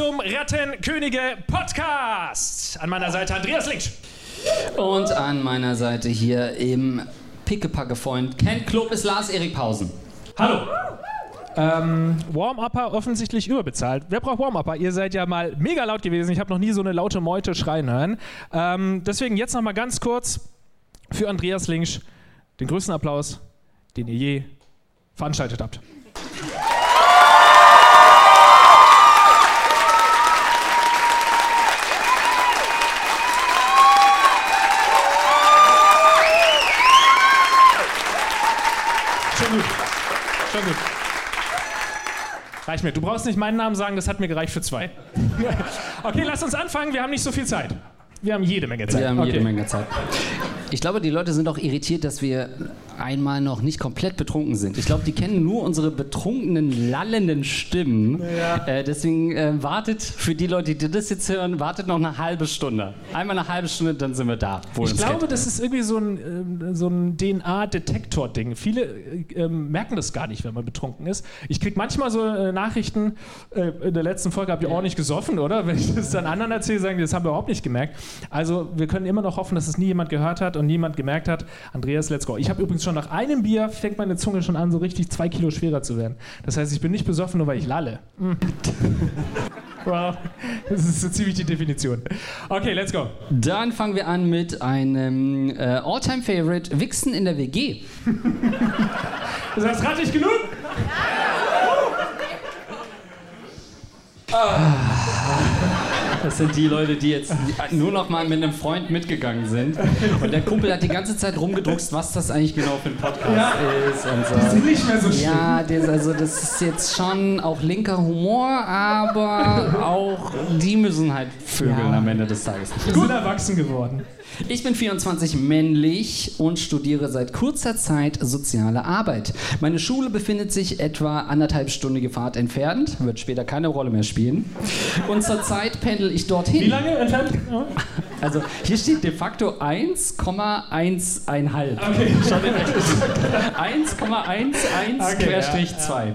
zum Rattenkönige Podcast. An meiner Seite Andreas Links. Und an meiner Seite hier im Pickepacke-Freund Ken Club ist Lars-Erik Pausen. Hallo. Ähm, Warm-Upper offensichtlich überbezahlt. Wer braucht Warm-Upper? Ihr seid ja mal mega laut gewesen. Ich habe noch nie so eine laute Meute schreien hören. Ähm, deswegen jetzt noch mal ganz kurz für Andreas Links den größten Applaus, den ihr je veranstaltet habt. Schon gut. Schon gut. Reicht mir. Du brauchst nicht meinen Namen sagen, das hat mir gereicht für zwei. okay, lass uns anfangen. Wir haben nicht so viel Zeit. Wir haben jede Menge Zeit. Wir haben okay. jede Menge Zeit. Ich glaube, die Leute sind auch irritiert, dass wir einmal noch nicht komplett betrunken sind. Ich glaube, die kennen nur unsere betrunkenen, lallenden Stimmen. Ja. Äh, deswegen äh, wartet für die Leute, die das jetzt hören, wartet noch eine halbe Stunde. Einmal eine halbe Stunde, dann sind wir da. Ich glaube, das ist irgendwie so ein, ähm, so ein DNA-Detektor-Ding. Viele äh, ähm, merken das gar nicht, wenn man betrunken ist. Ich kriege manchmal so äh, Nachrichten, äh, in der letzten Folge habt ihr ordentlich gesoffen, oder? Wenn ich das dann anderen erzähle, sagen die, das haben wir überhaupt nicht gemerkt. Also wir können immer noch hoffen, dass es nie jemand gehört hat und niemand gemerkt hat, Andreas, let's go. Ich habe übrigens schon nach einem Bier, fängt meine Zunge schon an, so richtig zwei Kilo schwerer zu werden. Das heißt, ich bin nicht besoffen, nur weil ich lalle. Mm. wow, das ist so ziemlich die Definition. Okay, let's go. Dann fangen wir an mit einem äh, All-Time-Favorite, Wichsen in der WG. Das heißt, rattig genug? Das sind die Leute, die jetzt nur noch mal mit einem Freund mitgegangen sind. Und der Kumpel hat die ganze Zeit rumgedruckst, was das eigentlich genau für ein Podcast ist. Und so. Sind nicht mehr so schlimm. Ja, das, also das ist jetzt schon auch linker Humor, aber auch die müssen halt vögeln Ja. am Ende des Tages. Wir sind erwachsen geworden. Ich bin 24 männlich und studiere seit kurzer Zeit soziale Arbeit. Meine Schule befindet sich etwa anderthalbstündige Fahrt entfernt, wird später keine Rolle mehr spielen. Und zurzeit pendel ich dorthin. Wie lange entfernt? Ja. Also hier steht de facto 1,11. Okay. Schon in echt. 1,11 Okay, Querstrich ja, 2.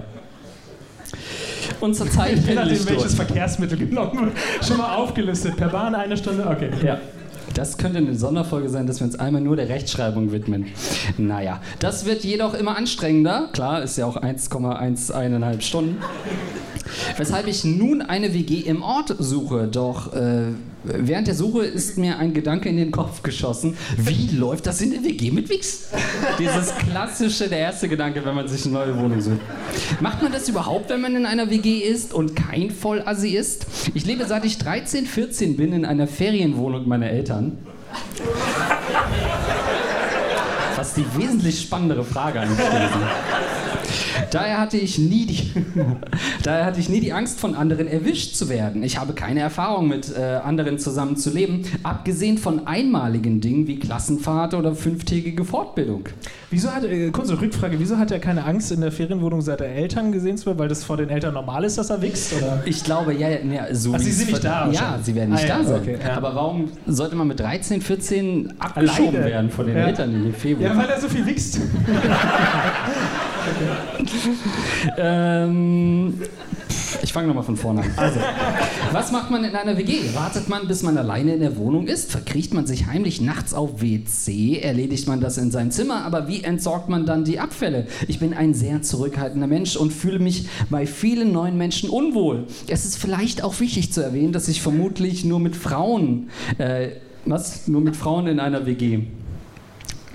Und zurzeit Je pendel ich nachdem, welches. Verkehrsmittel genommen wird. Schon mal aufgelistet. Per Bahn eine Stunde? Okay. Ja. Das könnte eine Sonderfolge sein, dass wir uns einmal nur der Rechtschreibung widmen. Naja, das wird jedoch immer anstrengender. Klar, ist ja auch 1,11 Stunden. Weshalb ich nun eine WG im Ort suche. Doch äh, während der Suche ist mir ein Gedanke in den Kopf geschossen. Wie läuft das in der WG mit Wix? Dieses klassische, der erste Gedanke, wenn man sich eine neue Wohnung sucht. Macht man das überhaupt, wenn man in einer WG ist und kein Vollassi ist? Ich lebe seit ich 13, 14 bin in einer Ferienwohnung meiner Eltern. Was die wesentlich spannendere Frage eigentlich gewesen. Daher hatte ich nie die, daher hatte ich nie die Angst, von anderen erwischt zu werden. Ich habe keine Erfahrung mit äh, anderen zusammen zu leben, abgesehen von einmaligen Dingen wie Klassenfahrt oder fünftägige Fortbildung. Wieso hat, äh, kurze Rückfrage, wieso hat er keine Angst, in der Ferienwohnung seiner Eltern gesehen zu werden? Weil das vor den Eltern normal ist, dass er wächst? Oder? Ich glaube, ja, ja, ja so Ach, wie Sie sind nicht da Ja, sie werden nicht Ah, ja, da sein. okay, ja. Aber warum sollte man mit 13, 14 abgeschoben Alleine. werden von den. Eltern in die Ferienwohnung? Ja, weil er so viel wächst. Ähm, ich fange nochmal von vorne an. Also, was macht man in einer WG? Wartet man, bis man alleine in der Wohnung ist? Verkriecht man sich heimlich nachts auf WC? Erledigt man das in seinem Zimmer? Aber wie entsorgt man dann die Abfälle? Ich bin ein sehr zurückhaltender Mensch und fühle mich bei vielen neuen Menschen unwohl. Es ist vielleicht auch wichtig zu erwähnen, dass ich vermutlich nur mit Frauen, äh, was? Nur mit Frauen in einer WG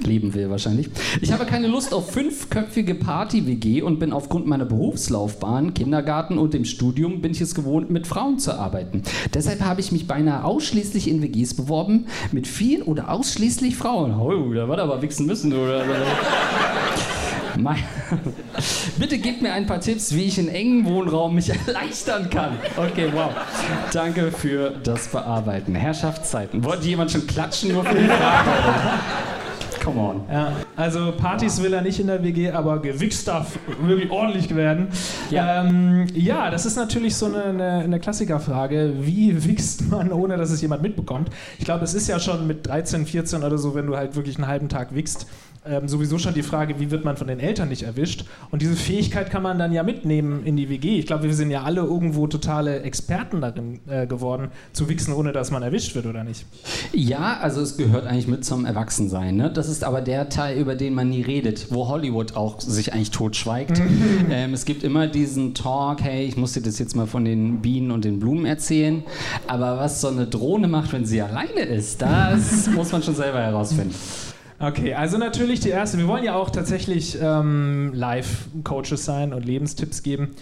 leben will wahrscheinlich. Ich habe keine Lust auf fünfköpfige Party-WG und bin aufgrund meiner Berufslaufbahn, Kindergarten und dem Studium bin ich es gewohnt, mit Frauen zu arbeiten. Deshalb habe ich mich beinahe ausschließlich in WGs beworben, mit vielen oder ausschließlich Frauen. Oh, da war aber wichsen müssen, oder? Bitte gebt mir ein paar Tipps, wie ich in engen Wohnraum mich erleichtern kann. Okay, wow. Danke für das Bearbeiten. Herrschaftszeiten. Wollte jemand schon klatschen nur für die Frage? Come on. Ja, also Partys will er nicht in der WG, aber gewichst darf wirklich ordentlich werden. Ja, ähm, ja das ist natürlich so eine, eine, eine, Klassikerfrage. Wie wichst man, ohne dass es jemand mitbekommt? Ich glaube, es ist ja schon mit 13, 14 oder so, wenn du halt wirklich einen halben Tag wichst, ähm, sowieso schon die Frage, wie wird man von den Eltern nicht erwischt? Und diese Fähigkeit kann man dann ja mitnehmen in die WG. Ich glaube, wir sind ja alle irgendwo totale Experten darin äh, geworden, zu wichsen, ohne dass man erwischt wird, oder nicht? Ja, also es gehört eigentlich mit zum Erwachsensein. Ne? Das ist aber der Teil, über den man nie redet, wo Hollywood auch sich eigentlich totschweigt. ähm, es gibt immer diesen Talk, hey, ich muss dir das jetzt mal von den Bienen und den Blumen erzählen. Aber was so eine Drohne macht, wenn sie alleine ist, das muss man schon selber herausfinden. Okay, also natürlich die erste. Wir wollen ja auch tatsächlich ähm, Live-Coaches sein und Lebenstipps geben.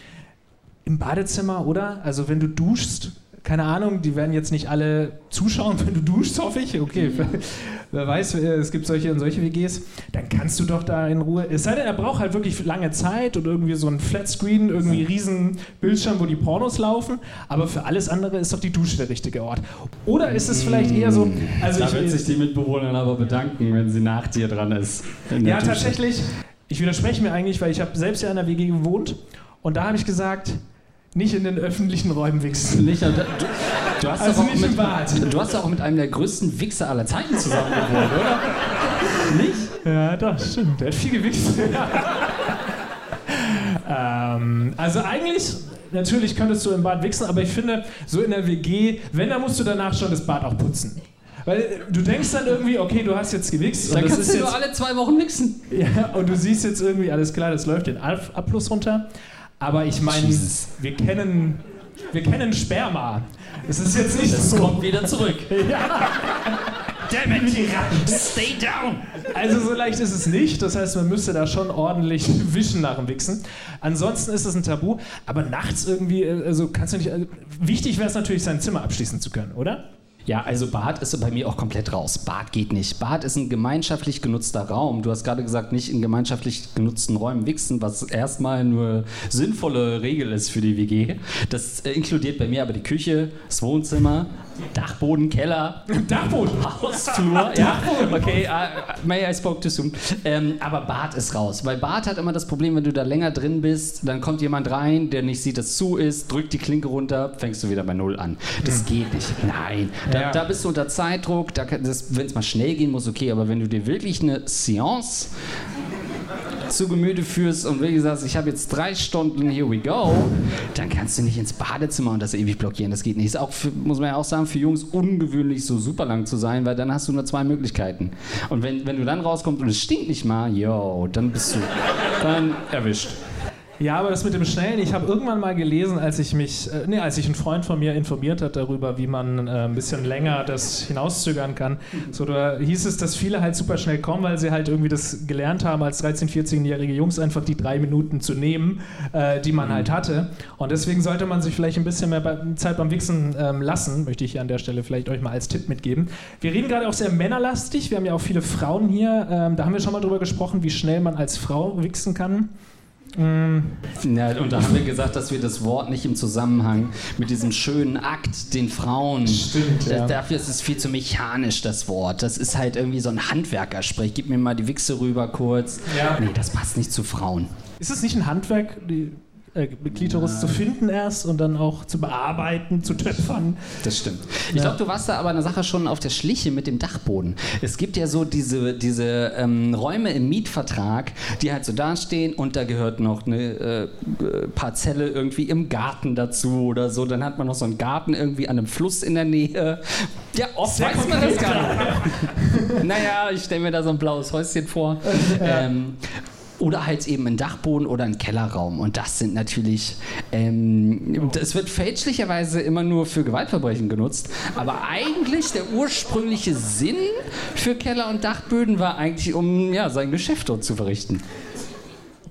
Im Badezimmer, oder? Also wenn du duschst, keine Ahnung, die werden jetzt nicht alle zuschauen, wenn du duschst, hoffe ich. Okay, ja. Wer weiß, äh, es gibt solche und solche WGs. Dann kannst du doch da in Ruhe. Es sei denn, er braucht halt wirklich lange Zeit und irgendwie so ein Flatscreen, irgendwie riesen Bildschirm, wo die Pornos laufen. Aber für alles andere ist doch die Dusche der richtige Ort. Oder ist es vielleicht eher so. Also da wird sich die Mitbewohnerin aber bedanken, wenn sie nach dir dran ist. Ja, Dusche. tatsächlich. Ich widerspreche mir eigentlich, weil ich habe selbst ja in der WG gewohnt und da habe ich gesagt, nicht in den öffentlichen Räumen wichsen. Nicht, du, du, hast also nicht mit, im Bad. Du hast auch mit einem der größten Wichser aller Zeiten zusammen gewohnt, oder? Nicht? Ja, doch, stimmt. Der hat viel gewichst. ähm, also eigentlich, natürlich könntest du im Bad wichsen, aber ich finde, so in der WG, wenn, dann musst du danach schon das Bad auch putzen. Weil du denkst dann irgendwie, okay, du hast jetzt gewichst. Dann kannst du nur alle zwei Wochen wichsen. Ja, und du siehst jetzt irgendwie, alles klar, das läuft den Abfluss runter. Aber ich meine, wir kennen, wir kennen Sperma. Es ist jetzt nicht das so. kommt wieder zurück. ja. Damn it, stay down. Also so leicht ist es nicht. Das heißt, man müsste da schon ordentlich wischen nach dem Wichsen. Ansonsten ist es ein Tabu. Aber nachts irgendwie, äh, also kannst du nicht. Also wichtig wäre es natürlich, sein Zimmer abschließen zu können, oder? Ja, also Bad ist bei mir auch komplett raus. Bad geht nicht. Bad ist ein gemeinschaftlich genutzter Raum. Du hast gerade gesagt, nicht in gemeinschaftlich genutzten Räumen wichsen, was erstmal nur sinnvolle Regel ist für die WG. Das äh, inkludiert bei mir aber die Küche, das Wohnzimmer, Dachboden, Keller, Dachboden, Hausflur. ja, okay, uh, may I spoke too soon. Ähm, aber Bad ist raus, weil Bad hat immer das Problem, wenn du da länger drin bist, dann kommt jemand rein, der nicht sieht, dass zu ist, drückt die Klinke runter, fängst du wieder bei Null an. Das hm. geht nicht. Nein, da, ja. da bist du unter Zeitdruck, wenn es mal schnell gehen muss, okay, aber wenn du dir wirklich eine Seance zu Gemüte führst und wie gesagt, ich habe jetzt drei Stunden, here we go, dann kannst du nicht ins Badezimmer und das ewig blockieren. Das geht nicht. Ist auch, für, muss man ja auch sagen, für Jungs ungewöhnlich so super lang zu sein, weil dann hast du nur zwei Möglichkeiten. Und wenn, wenn du dann rauskommst und es stinkt nicht mal, yo, dann bist du dann erwischt. Ja, aber das mit dem Schnellen, ich habe irgendwann mal gelesen, als ich mich, äh, nee, als sich ein Freund von mir informiert hat darüber, wie man äh, ein bisschen länger das hinauszögern kann. So, da hieß es, dass viele halt super schnell kommen, weil sie halt irgendwie das gelernt haben, als 13-, 14-jährige Jungs einfach die drei Minuten zu nehmen, äh, die man mhm. halt hatte. Und deswegen sollte man sich vielleicht ein bisschen mehr bei, Zeit beim Wichsen ähm, lassen, möchte ich hier an der Stelle vielleicht euch mal als Tipp mitgeben. Wir reden gerade auch sehr männerlastig, wir haben ja auch viele Frauen hier. Ähm, da haben wir schon mal drüber gesprochen, wie schnell man als Frau wichsen kann. Mm. Ja, und da haben wir gesagt, dass wir das Wort nicht im Zusammenhang mit diesem schönen Akt, den Frauen. Stimmt. Ja. Dafür ist es viel zu mechanisch, das Wort. Das ist halt irgendwie so ein Handwerkersprech. Gib mir mal die Wichse rüber kurz. Ja. Nee, das passt nicht zu Frauen. Ist es nicht ein Handwerk? Die äh, Klitoris ja. zu finden erst und dann auch zu bearbeiten, zu töpfern. Das stimmt. Ich ja. glaube, du warst da aber eine Sache schon auf der Schliche mit dem Dachboden. Es gibt ja so diese, diese ähm, Räume im Mietvertrag, die halt so dastehen und da gehört noch eine äh, Parzelle irgendwie im Garten dazu oder so. Dann hat man noch so einen Garten irgendwie an einem Fluss in der Nähe. Ja, oft Sehr weiß man das gar nicht. naja, ich stelle mir da so ein blaues Häuschen vor. Ähm, oder halt eben ein Dachboden oder ein Kellerraum. Und das sind natürlich, ähm, es wird fälschlicherweise immer nur für Gewaltverbrechen genutzt, aber eigentlich der ursprüngliche Sinn für Keller- und Dachböden war eigentlich, um ja, sein Geschäft dort zu verrichten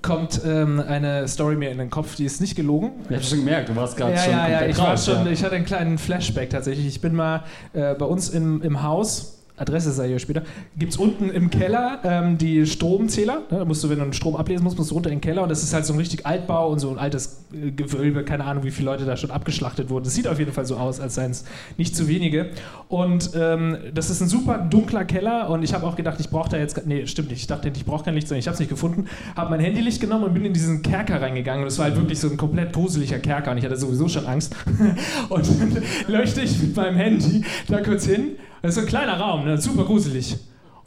kommt ähm, eine Story mir in den Kopf, die ist nicht gelogen. Ich habe schon gemerkt, du warst gerade ja, schon Ja, ja, ich war schon, ja. ich hatte einen kleinen Flashback tatsächlich. Ich bin mal äh, bei uns im, im Haus Adresse sei hier später, gibt es unten im Keller ähm, die Stromzähler. Ne? Da musst du, wenn du den Strom ablesen musst, musst du runter in den Keller und das ist halt so ein richtig Altbau und so ein altes äh, Gewölbe, keine Ahnung, wie viele Leute da schon abgeschlachtet wurden. Das sieht auf jeden Fall so aus, als seien es nicht zu wenige. Und ähm, das ist ein super dunkler Keller und ich habe auch gedacht, ich brauche da jetzt, nee, stimmt nicht, ich dachte, ich brauche kein Licht, sondern ich habe es nicht gefunden, habe mein Handylicht genommen und bin in diesen Kerker reingegangen und es war halt wirklich so ein komplett gruseliger Kerker und ich hatte sowieso schon Angst. und dann leuchte ich mit meinem Handy da kurz hin das ist ein kleiner Raum, ne? super gruselig.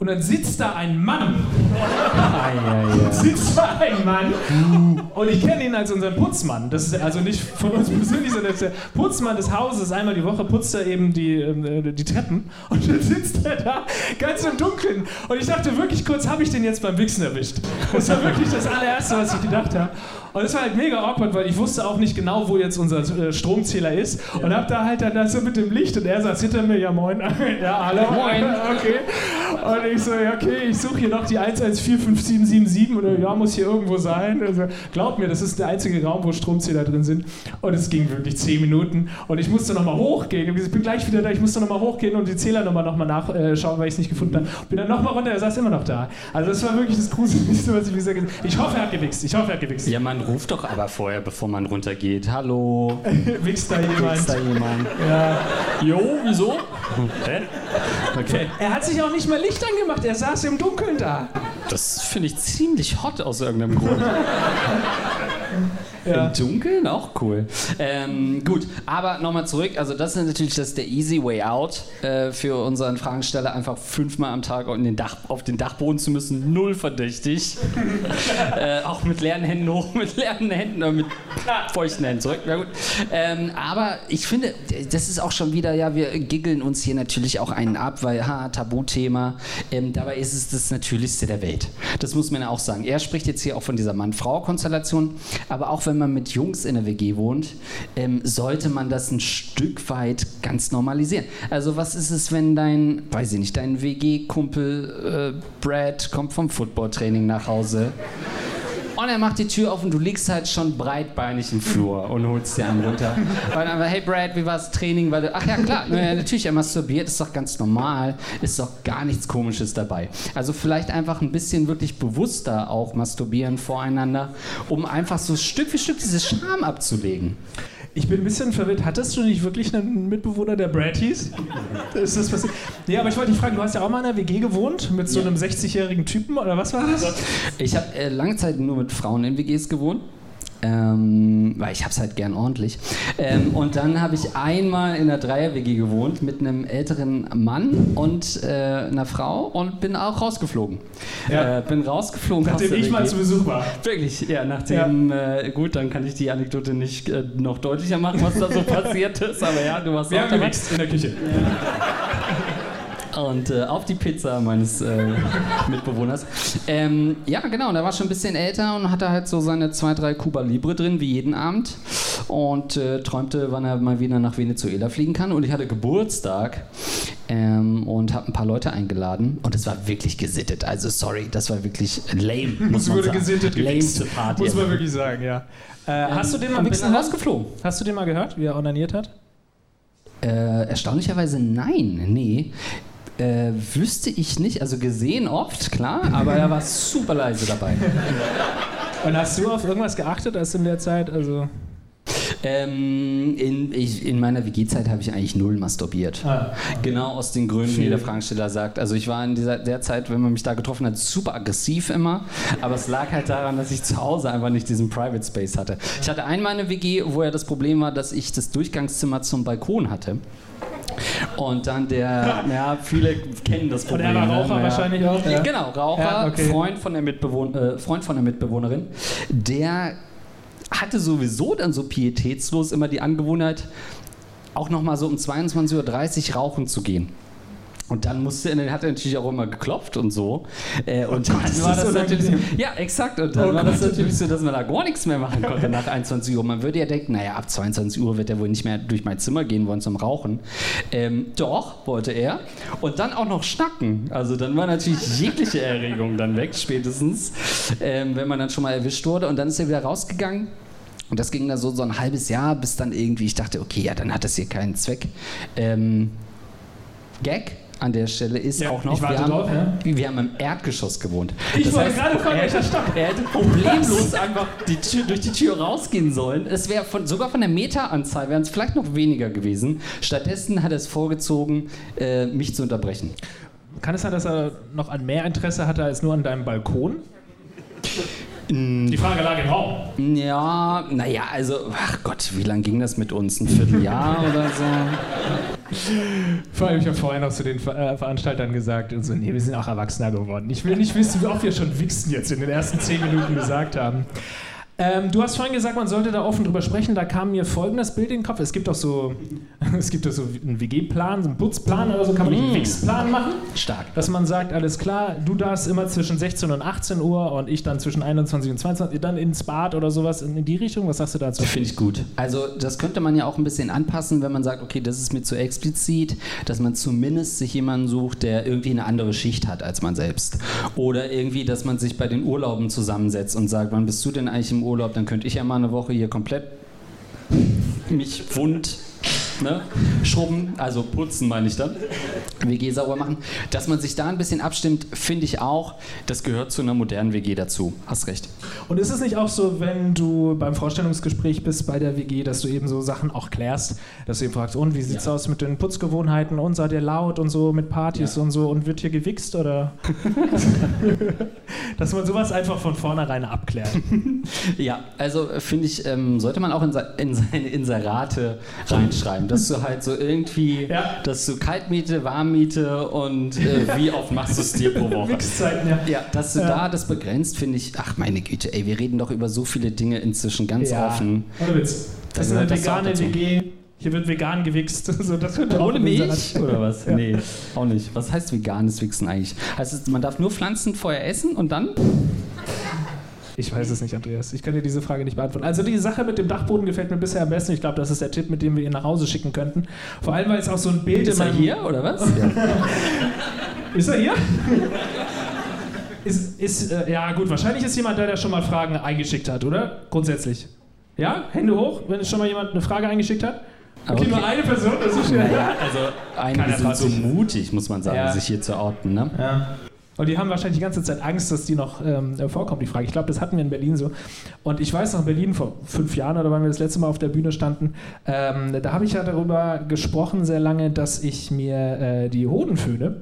Und dann sitzt da ein Mann. sitzt da ein Mann. Und ich kenne ihn als unseren Putzmann. Das ist also nicht von uns persönlich, sondern der Putzmann des Hauses. Einmal die Woche putzt er eben die, äh, die Treppen. Und dann sitzt er da ganz im Dunkeln. Und ich dachte wirklich kurz, habe ich den jetzt beim Wichsen erwischt? Das war wirklich das allererste, was ich gedacht habe. Und es war halt mega awkward, weil ich wusste auch nicht genau, wo jetzt unser äh, Stromzähler ist. Ja. Und hab da halt dann so mit dem Licht und er saß hinter mir, ja moin. ja, hallo. Moin. Okay. Und ich so, ja, okay, ich suche hier noch die 114577 oder ja, muss hier irgendwo sein. Also, glaub mir, das ist der einzige Raum, wo Stromzähler drin sind. Und es ging wirklich 10 Minuten. Und ich musste nochmal hochgehen. Ich bin gleich wieder da, ich musste nochmal hochgehen und die Zählernummer nochmal nachschauen, weil ich es nicht gefunden habe. Bin dann nochmal runter, er saß immer noch da. Also das war wirklich das Gruseligste, was ich bisher gesehen habe. Ich hoffe, er hat gewichst. Ich hoffe, er hat gewichst. Ja, man ruft doch aber vorher, bevor man runtergeht. Hallo. Wichst da jemand? Wichst da jemand? Ja. Jo, wieso? Hä? Okay. Er hat sich auch nicht mal Licht angemacht, er saß im Dunkeln da. Das finde ich ziemlich hot aus irgendeinem Grund. Ja. Im Dunkeln auch cool. Ähm, gut, aber nochmal zurück. Also das ist natürlich das der easy way out äh, für unseren Fragensteller, einfach fünfmal am Tag den Dach, auf den Dachboden zu müssen. Null verdächtig. äh, auch mit leeren Händen hoch, mit leeren Händen, oder mit feuchten Händen zurück. Na gut. Ähm, aber ich finde, das ist auch schon wieder, ja, wir giggeln uns hier natürlich auch einen ab, weil, ha, Tabuthema. Ähm, dabei ist es das Natürlichste der Welt. Das muss man ja auch sagen. Er spricht jetzt hier auch von dieser Mann-Frau-Konstellation, aber auch wenn man mit Jungs in der WG wohnt, ähm, sollte man das ein Stück weit ganz normalisieren. Also was ist es, wenn dein, weiß ich nicht, dein WG-Kumpel äh, Brad kommt vom Footballtraining nach Hause und er macht die Tür auf und du liegst halt schon breitbeinig im Flur und holst dir einen runter. Und dann, hey Brad, wie war das Training? Weil du, ach ja, klar, natürlich, er masturbiert, ist doch ganz normal, ist doch gar nichts Komisches dabei. Also vielleicht einfach ein bisschen wirklich bewusster auch masturbieren voreinander, um einfach so Stück für Stück diese Scham abzulegen. Ich bin ein bisschen verwirrt. Hattest du nicht wirklich einen Mitbewohner, der Brad hieß? Ist das passiert? Nee, aber ich wollte dich fragen, du hast ja auch mal in einer WG gewohnt mit so einem 60-jährigen Typen oder was war das? Ich habe äh, lange Zeit nur mit Frauen in WGs gewohnt. Ähm, weil ich habe es halt gern ordentlich. Ähm, und dann habe ich einmal in einer Dreier-WG gewohnt mit einem älteren Mann und äh, einer Frau und bin auch rausgeflogen. Ja. Äh, bin rausgeflogen. Nachdem ich mal zu Besuch war. Wirklich, ja, nachdem, ja. Äh, gut, dann kann ich die Anekdote nicht äh, noch deutlicher machen, was da so passiert ist, aber ja, du warst Wir auch dabei. in der Küche. Ja und äh, auf die Pizza meines äh, Mitbewohners. Ähm, ja, genau, und er war schon ein bisschen älter und hatte halt so seine zwei, drei Cuba Libre drin, wie jeden Abend. Und äh, träumte, wann er mal wieder nach Venezuela fliegen kann. Und ich hatte Geburtstag ähm, und habe ein paar Leute eingeladen. Und es war wirklich gesittet. Also, sorry, das war wirklich lame. Muss man wurde sagen. gesittet, Lameste Party. Muss man wirklich sagen, ja. Äh, ähm, hast du den mal bin rausgeflogen? Hast du den mal gehört, wie er onaniert hat? Äh, erstaunlicherweise nein, nee. Äh, wüsste ich nicht, also gesehen oft, klar, aber er war super leise dabei. Und hast du auf irgendwas geachtet, als in der Zeit, also... Ähm, in, ich, in, meiner WG-Zeit habe ich eigentlich null masturbiert. Ah. Genau aus den Gründen, wie der Fragensteller sagt. Also ich war in dieser der Zeit, wenn man mich da getroffen hat, super aggressiv immer. Aber es lag halt daran, dass ich zu Hause einfach nicht diesen Private Space hatte. Ich hatte einmal eine WG, wo ja das Problem war, dass ich das Durchgangszimmer zum Balkon hatte. Und dann der, ja, viele kennen das Problem. Und er war Raucher ne? wahrscheinlich auch. Ja. Genau, Raucher, ja, okay. Freund, von der Mitbewohn äh, Freund von der Mitbewohnerin, der hatte sowieso dann so pietätslos immer die Angewohnheit, auch nochmal so um 22.30 Uhr rauchen zu gehen. Und dann musste, dann hat er natürlich auch immer geklopft und so. Äh, und Gott, dann ist war das das so natürlich, ja, exakt. Und dann Oh war das Gott. natürlich so, dass man da gar nichts mehr machen konnte nach 21 Uhr. Man würde ja denken, naja, ab 22 Uhr wird er wohl nicht mehr durch mein Zimmer gehen wollen zum Rauchen. Ähm, doch, wollte er. Und dann auch noch schnacken. Also dann war natürlich jegliche Erregung dann weg, spätestens, ähm, wenn man dann schon mal erwischt wurde. Und dann ist er wieder rausgegangen. Und das ging dann so, so ein halbes Jahr, bis dann irgendwie ich dachte, okay, ja, dann hat das hier keinen Zweck. Ähm, Gag an der Stelle ist Ja, auch noch, wir, haben, drauf, ja. wir haben im Erdgeschoss gewohnt. Ich wollte gerade fragen, er, welcher Stock? er hätte problemlos einfach die Tür, durch die Tür rausgehen sollen. Es wäre von, sogar von der Meteranzahl wären es vielleicht noch weniger gewesen. Stattdessen hat er es vorgezogen, äh, mich zu unterbrechen. Kann es sein, dass er noch an mehr Interesse hatte als nur an deinem Balkon? Die Frage lag im Raum. Ja, naja, also, ach Gott, wie lange ging das mit uns? Ein Vierteljahr oder so? Vor allem, ich habe vorher noch zu den Ver äh, Veranstaltern gesagt, und so, nee, wir sind auch Erwachsener geworden. Ich will nicht wissen, wie oft wir schon Wichsen jetzt in den ersten zehn Minuten gesagt haben. Ähm, du hast vorhin gesagt, man sollte da offen drüber sprechen. Da kam mir folgendes Bild in den Kopf. Es gibt auch so, es gibt auch so einen WG-Plan, so einen Putzplan oder so, kann man nicht einen Wichsplan machen. Stark. Dass man sagt, alles klar, du darfst immer zwischen 16 und 18 Uhr und ich dann zwischen 21 und 22 dann ins Bad oder sowas in die Richtung. Was sagst du dazu? Finde ich gut. Also das könnte man ja auch ein bisschen anpassen, wenn man sagt, okay, das ist mir zu explizit, dass man zumindest sich jemanden sucht, der irgendwie eine andere Schicht hat als man selbst. Oder irgendwie, dass man sich bei den Urlauben zusammensetzt und sagt, wann bist du denn eigentlich im Urlaub? Dann könnte ich ja mal eine Woche hier komplett mich wund ne, schrubben, also putzen meine ich dann, WG sauber machen. Dass man sich da ein bisschen abstimmt, finde ich auch, das gehört zu einer modernen WG dazu. Hast recht. Und ist es nicht auch so, wenn du beim Vorstellungsgespräch bist bei der WG, dass du eben so Sachen auch klärst, dass du eben fragst, und wie sieht's aus mit den Putzgewohnheiten und seid ihr laut und so mit Partys und so und wird hier gewichst oder? dass man sowas einfach von vornherein abklärt. Ja, also äh, finde ich, ähm, sollte man auch in, in seine Inserate reinschreiben, dass du halt so irgendwie, Ja. dass du Kaltmiete, Warmmiete und äh, wie oft machst du es dir pro Woche? Wichszeiten, ja. Ja, dass du Ja. da das begrenzt, finde ich, ach meine Güte, ey, wir reden doch über so viele Dinge inzwischen ganz ja. offen. Ohne Witz. Das ist eine vegane. WG. Hier wird vegan gewichst. So, Ohne Milch oder was? Ja. Nee, auch nicht. Was heißt veganes Wichsen eigentlich? Heißt es, man darf nur Pflanzen vorher essen und dann? Ich weiß es nicht, Andreas. Ich kann dir diese Frage nicht beantworten. Also die Sache mit dem Dachboden gefällt mir bisher am besten. Ich glaube, das ist der Tipp, mit dem wir ihn nach Hause schicken könnten. Vor allem, weil es auch so ein Bild Ist in er meinem- hier oder was? Ja. Ist er hier? ist, ist, äh, ja gut, wahrscheinlich ist jemand da, der schon mal Fragen eingeschickt hat, oder? Grundsätzlich. Ja? Hände hoch, wenn schon mal jemand eine Frage eingeschickt hat? Okay, Okay. nur eine Person, das ist schön. Naja, also einige Keiner sind so mutig, muss man sagen, Ja. sich hier zu outen. Ne? Ja. Und die haben wahrscheinlich die ganze Zeit Angst, dass die noch ähm, vorkommt, die Frage. Ich glaube, das hatten wir in Berlin so. Und ich weiß noch, in Berlin vor fünf Jahren oder wann wir das letzte Mal auf der Bühne standen, ähm, da habe ich ja darüber gesprochen sehr lange, dass ich mir äh, die Hoden föhne.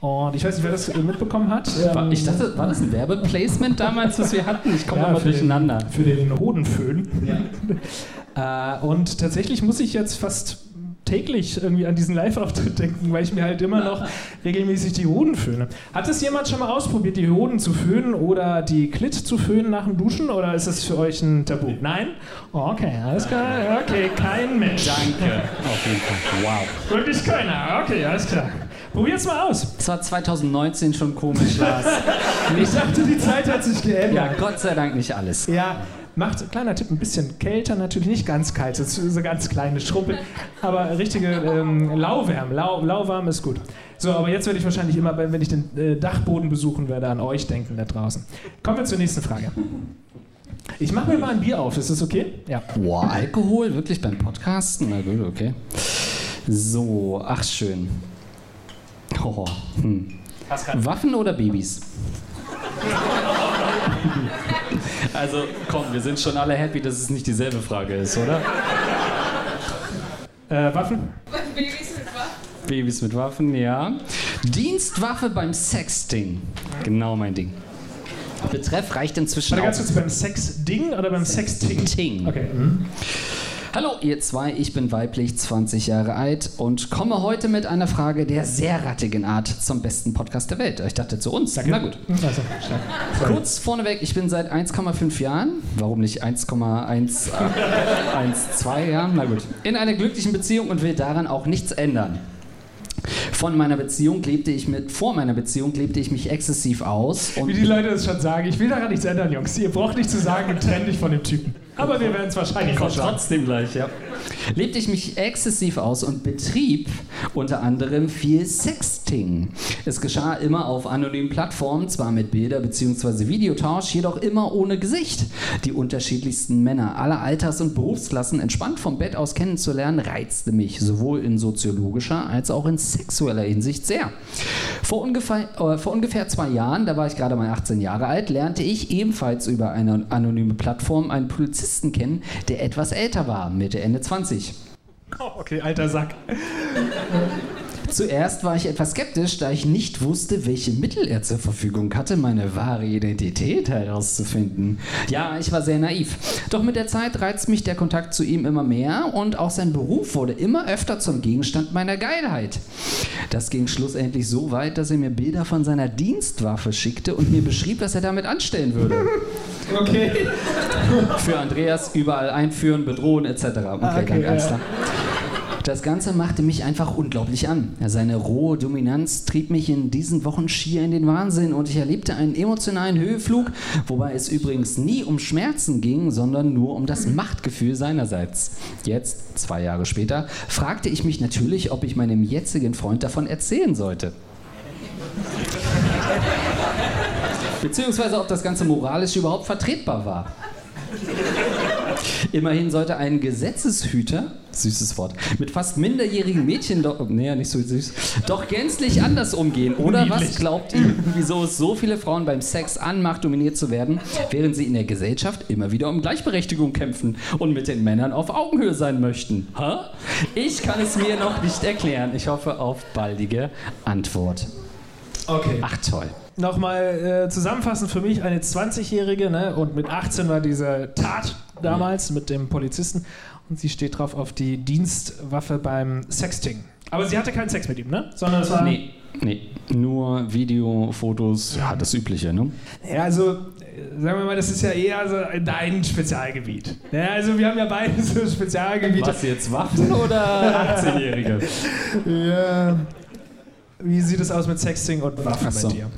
Und ich weiß nicht, wer das äh, mitbekommen hat. War, Ähm, ich dachte, war das ein Werbeplacement damals, was wir hatten? Ich komme Ja, mal für durcheinander. Den, für den Hodenföhn. äh, und tatsächlich muss ich jetzt fast täglich irgendwie an diesen Live-Auftritt denken, weil ich mir halt immer noch regelmäßig die Hoden föhne. Hat es jemand schon mal ausprobiert, die Hoden zu föhnen oder die Klit zu föhnen nach dem Duschen oder ist das für euch ein Tabu? Nein? Okay, alles klar. Okay, kein Mensch. Danke. Auf jeden Fall. Wow. Wirklich keiner. Okay, alles klar. Probier's mal aus. Das war 2019 schon komisch, Lars. Ich dachte, die Zeit hat sich geändert. ja, Gott sei Dank nicht alles. Ja, macht, kleiner Tipp, ein bisschen kälter natürlich, nicht ganz kalt, das ist so ganz kleine Schrumpel, aber richtige ähm, Lauwärme, lau, lauwarm ist gut. So, aber jetzt werde ich wahrscheinlich immer, wenn wenn ich den äh, Dachboden besuchen werde, an euch denken da draußen. Kommen wir zur nächsten Frage. Ich mache mir mal ein Bier auf, ist das okay? Ja. Boah, Alkohol? Wirklich beim Podcasten? Na gut, okay. So, ach schön. Oh, hm. Waffen oder Babys? Also, komm, wir sind schon alle happy, dass es nicht dieselbe Frage ist, oder? Äh, Waffen? Babys mit Waffen. Babys mit Waffen, ja. Dienstwaffe beim Sexting. Genau mein Ding. Betreff reicht inzwischen Warte ganz kurz, beim Sex-Ding oder beim Sexting? Ting. Okay. Mhm. Hallo ihr zwei, ich bin weiblich, 20 Jahre alt und komme heute mit einer Frage der sehr rattigen Art zum besten Podcast der Welt. Ich dachte zu uns. Danke. Na gut. Also. Kurz vorneweg, ich bin seit 1,5 Jahren, warum nicht 1,12 Jahren? Na gut. In einer glücklichen Beziehung und will daran auch nichts ändern. Von meiner Beziehung lebte ich mit, vor meiner Beziehung lebte ich mich exzessiv aus. Wie die Leute das schon sagen. Ich will daran nichts ändern, Jungs. Ihr braucht nicht zu sagen, trenn dich von dem Typen. Aber wir werden es wahrscheinlich vorschlagen. trotzdem gleich, ja. Lebte ich mich exzessiv aus und betrieb unter anderem viel Sexting. Es geschah immer auf anonymen Plattformen, zwar mit Bilder- bzw. Videotausch, jedoch immer ohne Gesicht. Die unterschiedlichsten Männer aller Alters- und Berufsklassen entspannt vom Bett aus kennenzulernen, reizte mich sowohl in soziologischer als auch in sexueller Hinsicht sehr. Vor ungefähr, äh, vor ungefähr zwei Jahren, da war ich gerade mal 18 Jahre alt, lernte ich ebenfalls über eine anonyme Plattform einen Polizisten kennen, der etwas älter war, Mitte, Ende 20. Oh, okay, alter Sack. Zuerst war ich etwas skeptisch, da ich nicht wusste, welche Mittel er zur Verfügung hatte, meine wahre Identität herauszufinden. Ja, ich war sehr naiv. Doch mit der Zeit reizt mich der Kontakt zu ihm immer mehr und auch sein Beruf wurde immer öfter zum Gegenstand meiner Geilheit. Das ging schlussendlich so weit, dass er mir Bilder von seiner Dienstwaffe schickte und mir beschrieb, was er damit anstellen würde. Okay. Für Andreas überall einführen, bedrohen etc. Okay, okay, danke, ja. Das Ganze machte mich einfach unglaublich an. Seine rohe Dominanz trieb mich in diesen Wochen schier in den Wahnsinn und ich erlebte einen emotionalen Höheflug, wobei es übrigens nie um Schmerzen ging, sondern nur um das Machtgefühl seinerseits. Jetzt, zwei Jahre später, fragte ich mich natürlich, ob ich meinem jetzigen Freund davon erzählen sollte. Beziehungsweise ob das Ganze moralisch überhaupt vertretbar war. Immerhin sollte ein Gesetzeshüter, süßes Wort, mit fast minderjährigen Mädchen doch, nee, nicht so süß, doch gänzlich anders umgehen. Oder was glaubt ihr, wieso es so viele Frauen beim Sex anmacht, dominiert zu werden, während sie in der Gesellschaft immer wieder um Gleichberechtigung kämpfen und mit den Männern auf Augenhöhe sein möchten? Hä? Ich kann es mir noch nicht erklären. Ich hoffe auf baldige Antwort. Okay. Ach toll. Nochmal äh, zusammenfassend für mich eine 20-Jährige ne? und mit 18 war diese Tat damals mit dem Polizisten und sie steht drauf auf die Dienstwaffe beim Sexting. Aber sie hatte keinen Sex mit ihm, ne? Sondern es war. Nee, nee. Nur Video, Fotos, ja, das Übliche, ne? Ja, also, sagen wir mal, das ist ja eher so dein Spezialgebiet. Ja, also, wir haben ja beide so Spezialgebiete. Was jetzt, Waffen oder 18-Jährige? Ja. Wie sieht es aus mit Sexting und Waffen so. bei dir?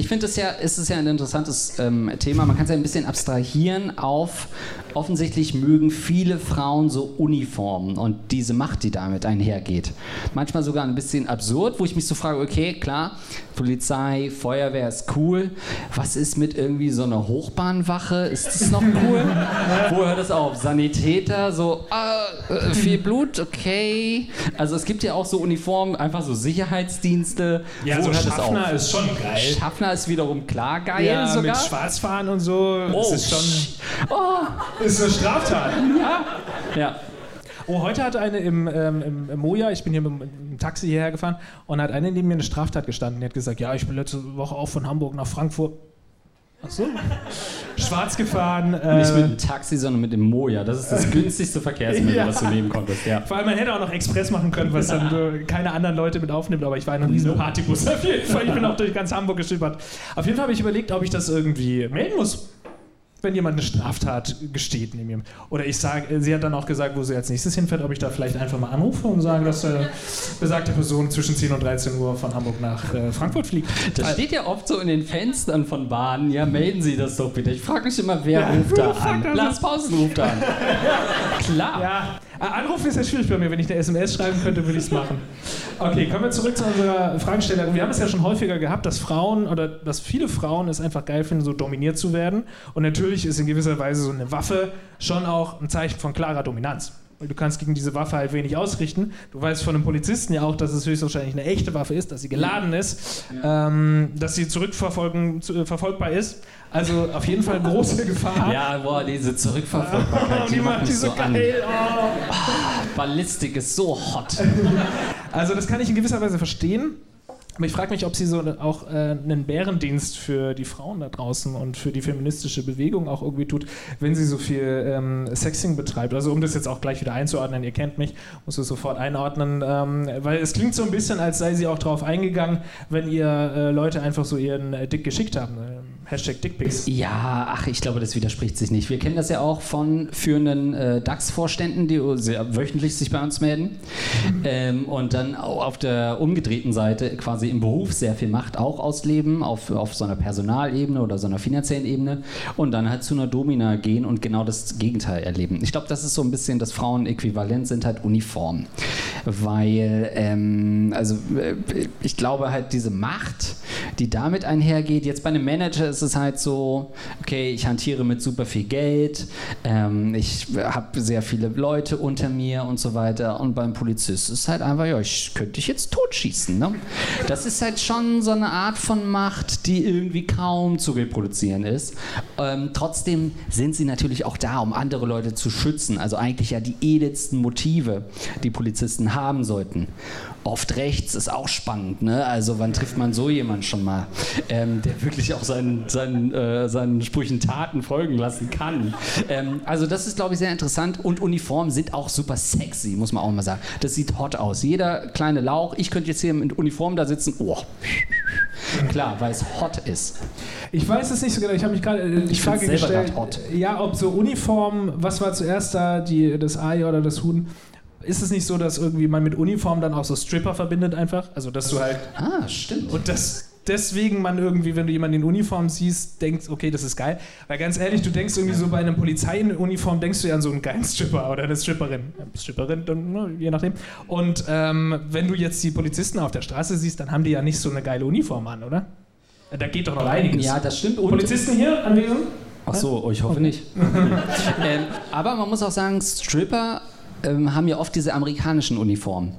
Ich finde es ja, es ist ja ein interessantes ähm, Thema. Man kann es ja ein bisschen abstrahieren auf, offensichtlich mögen viele Frauen so Uniformen und diese Macht, die damit einhergeht. Manchmal sogar ein bisschen absurd, wo ich mich so frage, okay, klar, Polizei, Feuerwehr ist cool. Was ist mit irgendwie so einer Hochbahnwache? Ist das noch cool? wo hört es auf? Sanitäter, so, ah, äh, viel Blut, okay. Also es gibt ja auch so Uniformen, einfach so Sicherheitsdienste. Ja, wo so hört es auf? Schaffner ist schon geil. Schaffner ist wiederum klar geil Ja, sogar. mit Schwarzfahren und so. Oh, Das ist schon. oh. Ist eine Straftat. Ja. Oh, heute hat eine im, ähm, im, im Moja, ich bin hier mit dem Taxi hierher gefahren, und hat eine neben mir eine Straftat gestanden. Die hat gesagt, ja, ich bin letzte Woche auch von Hamburg nach Frankfurt. Ach so. Schwarz gefahren. Nicht Äh, mit dem Taxi, sondern mit dem Moja. Das ist das günstigste Verkehrsmittel, Ja. was du nehmen konntest. Ja. vor allem, man hätte auch noch Express machen können, was dann äh, keine anderen Leute mit aufnimmt, aber ich war in einem riesen Partybus auf jeden Fall. Ich bin auch durch ganz Hamburg geschippert. Auf jeden Fall habe ich überlegt, ob ich das irgendwie melden muss. Wenn jemand eine Straftat gesteht neben ihm. Oder ich sage, sie hat dann auch gesagt, wo sie als nächstes hinfährt, ob ich da vielleicht einfach mal anrufe und sage, dass äh, besagte Person zwischen 10 und 13 Uhr von Hamburg nach äh, Frankfurt fliegt. Das steht ja oft so in den Fenstern von Bahnen. Ja, melden Sie das doch bitte. Ich frage mich immer, wer ruft da an? Lars Pausen ruft an. Klar. Ja, äh, anrufen ist ja schwierig bei mir. Wenn ich eine SMS schreiben könnte, würde ich es machen. Okay, kommen wir zurück zu unserer Fragestellung. Wir haben es ja schon häufiger gehabt, dass Frauen oder dass viele Frauen es einfach geil finden, so dominiert zu werden. Und natürlich ist in gewisser Weise so eine Waffe schon auch ein Zeichen von klarer Dominanz. Weil du kannst gegen diese Waffe halt wenig ausrichten. Du weißt von einem Polizisten ja auch, dass es höchstwahrscheinlich eine echte Waffe ist, dass sie geladen ist, ähm, dass sie zurückverfolgen, zu, äh, verfolgbar ist. Also auf jeden Fall große Gefahr. Ja, boah, diese Zurückverfolgbarkeit, Und die macht mich so an. geil. Oh. Ballistik ist so hot. Also das kann ich in gewisser Weise verstehen. Aber ich frage mich, ob sie so auch äh, einen Bärendienst für die Frauen da draußen und für die feministische Bewegung auch irgendwie tut, wenn sie so viel ähm, Sexing betreibt. Also um das jetzt auch gleich wieder einzuordnen, ihr kennt mich, muss es sofort einordnen, ähm, weil es klingt so ein bisschen, als sei sie auch drauf eingegangen, wenn ihr äh, Leute einfach so ihren äh, Dick geschickt haben. Hashtag Dickpics. Ja, ach, ich glaube, das widerspricht sich nicht. Wir kennen das ja auch von führenden äh, DAX-Vorständen, die sehr wöchentlich sich bei uns melden. Ähm, und dann auf der umgedrehten Seite quasi im Beruf sehr viel Macht auch ausleben, auf, auf so einer Personalebene oder so einer finanziellen Ebene. Und dann halt zu einer Domina gehen und genau das Gegenteil erleben. Ich glaube, das ist so ein bisschen das Frauenäquivalent, sind halt Uniformen. Weil, ähm, also äh, ich glaube halt diese Macht, die damit einhergeht, jetzt bei einem Manager ist es halt so, okay, ich hantiere mit super viel Geld, ähm, ich habe sehr viele Leute unter mir und so weiter. Und beim Polizist ist es halt einfach, ja, ich könnte dich jetzt totschießen. Ne? Das ist halt schon so eine Art von Macht, die irgendwie kaum zu reproduzieren ist. Ähm, trotzdem sind sie natürlich auch da, um andere Leute zu schützen. Also eigentlich ja die edelsten Motive, die Polizisten haben sollten. Oft rechts ist auch spannend, ne? Also wann trifft man so jemanden schon mal, ähm, der wirklich auch seinen, seinen, äh, seinen Sprüchen Taten folgen lassen kann. Ähm, also das ist, glaube ich, sehr interessant und Uniformen sind auch super sexy, muss man auch mal sagen. Das sieht hot aus. Jeder kleine Lauch, ich könnte jetzt hier mit Uniform da sitzen, oh. Klar, weil es hot ist. Ich weiß es nicht so genau. Ich habe mich gerade äh, die Ich Frage gestellt, ja, ob so Uniform, was war zuerst da, die, das Ei oder das Huhn? Ist es nicht so, dass irgendwie man mit Uniform dann auch so Stripper verbindet einfach? Also dass du halt Ah, stimmt. und das deswegen man irgendwie, wenn du jemanden in Uniform siehst, denkst, okay, das ist geil. Weil ganz ehrlich, du denkst irgendwie so bei einem Polizei in Uniform, denkst du ja an so einen geilen Stripper oder eine Stripperin. Stripperin, dann, ne, je nachdem. Und ähm, wenn du jetzt die Polizisten auf der Straße siehst, dann haben die ja nicht so eine geile Uniform an, oder? Da geht doch noch einiges. Ja, das stimmt. Und Polizisten hier anwesend? Ach so, ich hoffe nicht. ähm, aber man muss auch sagen, Stripper ähm, haben ja oft diese amerikanischen Uniformen.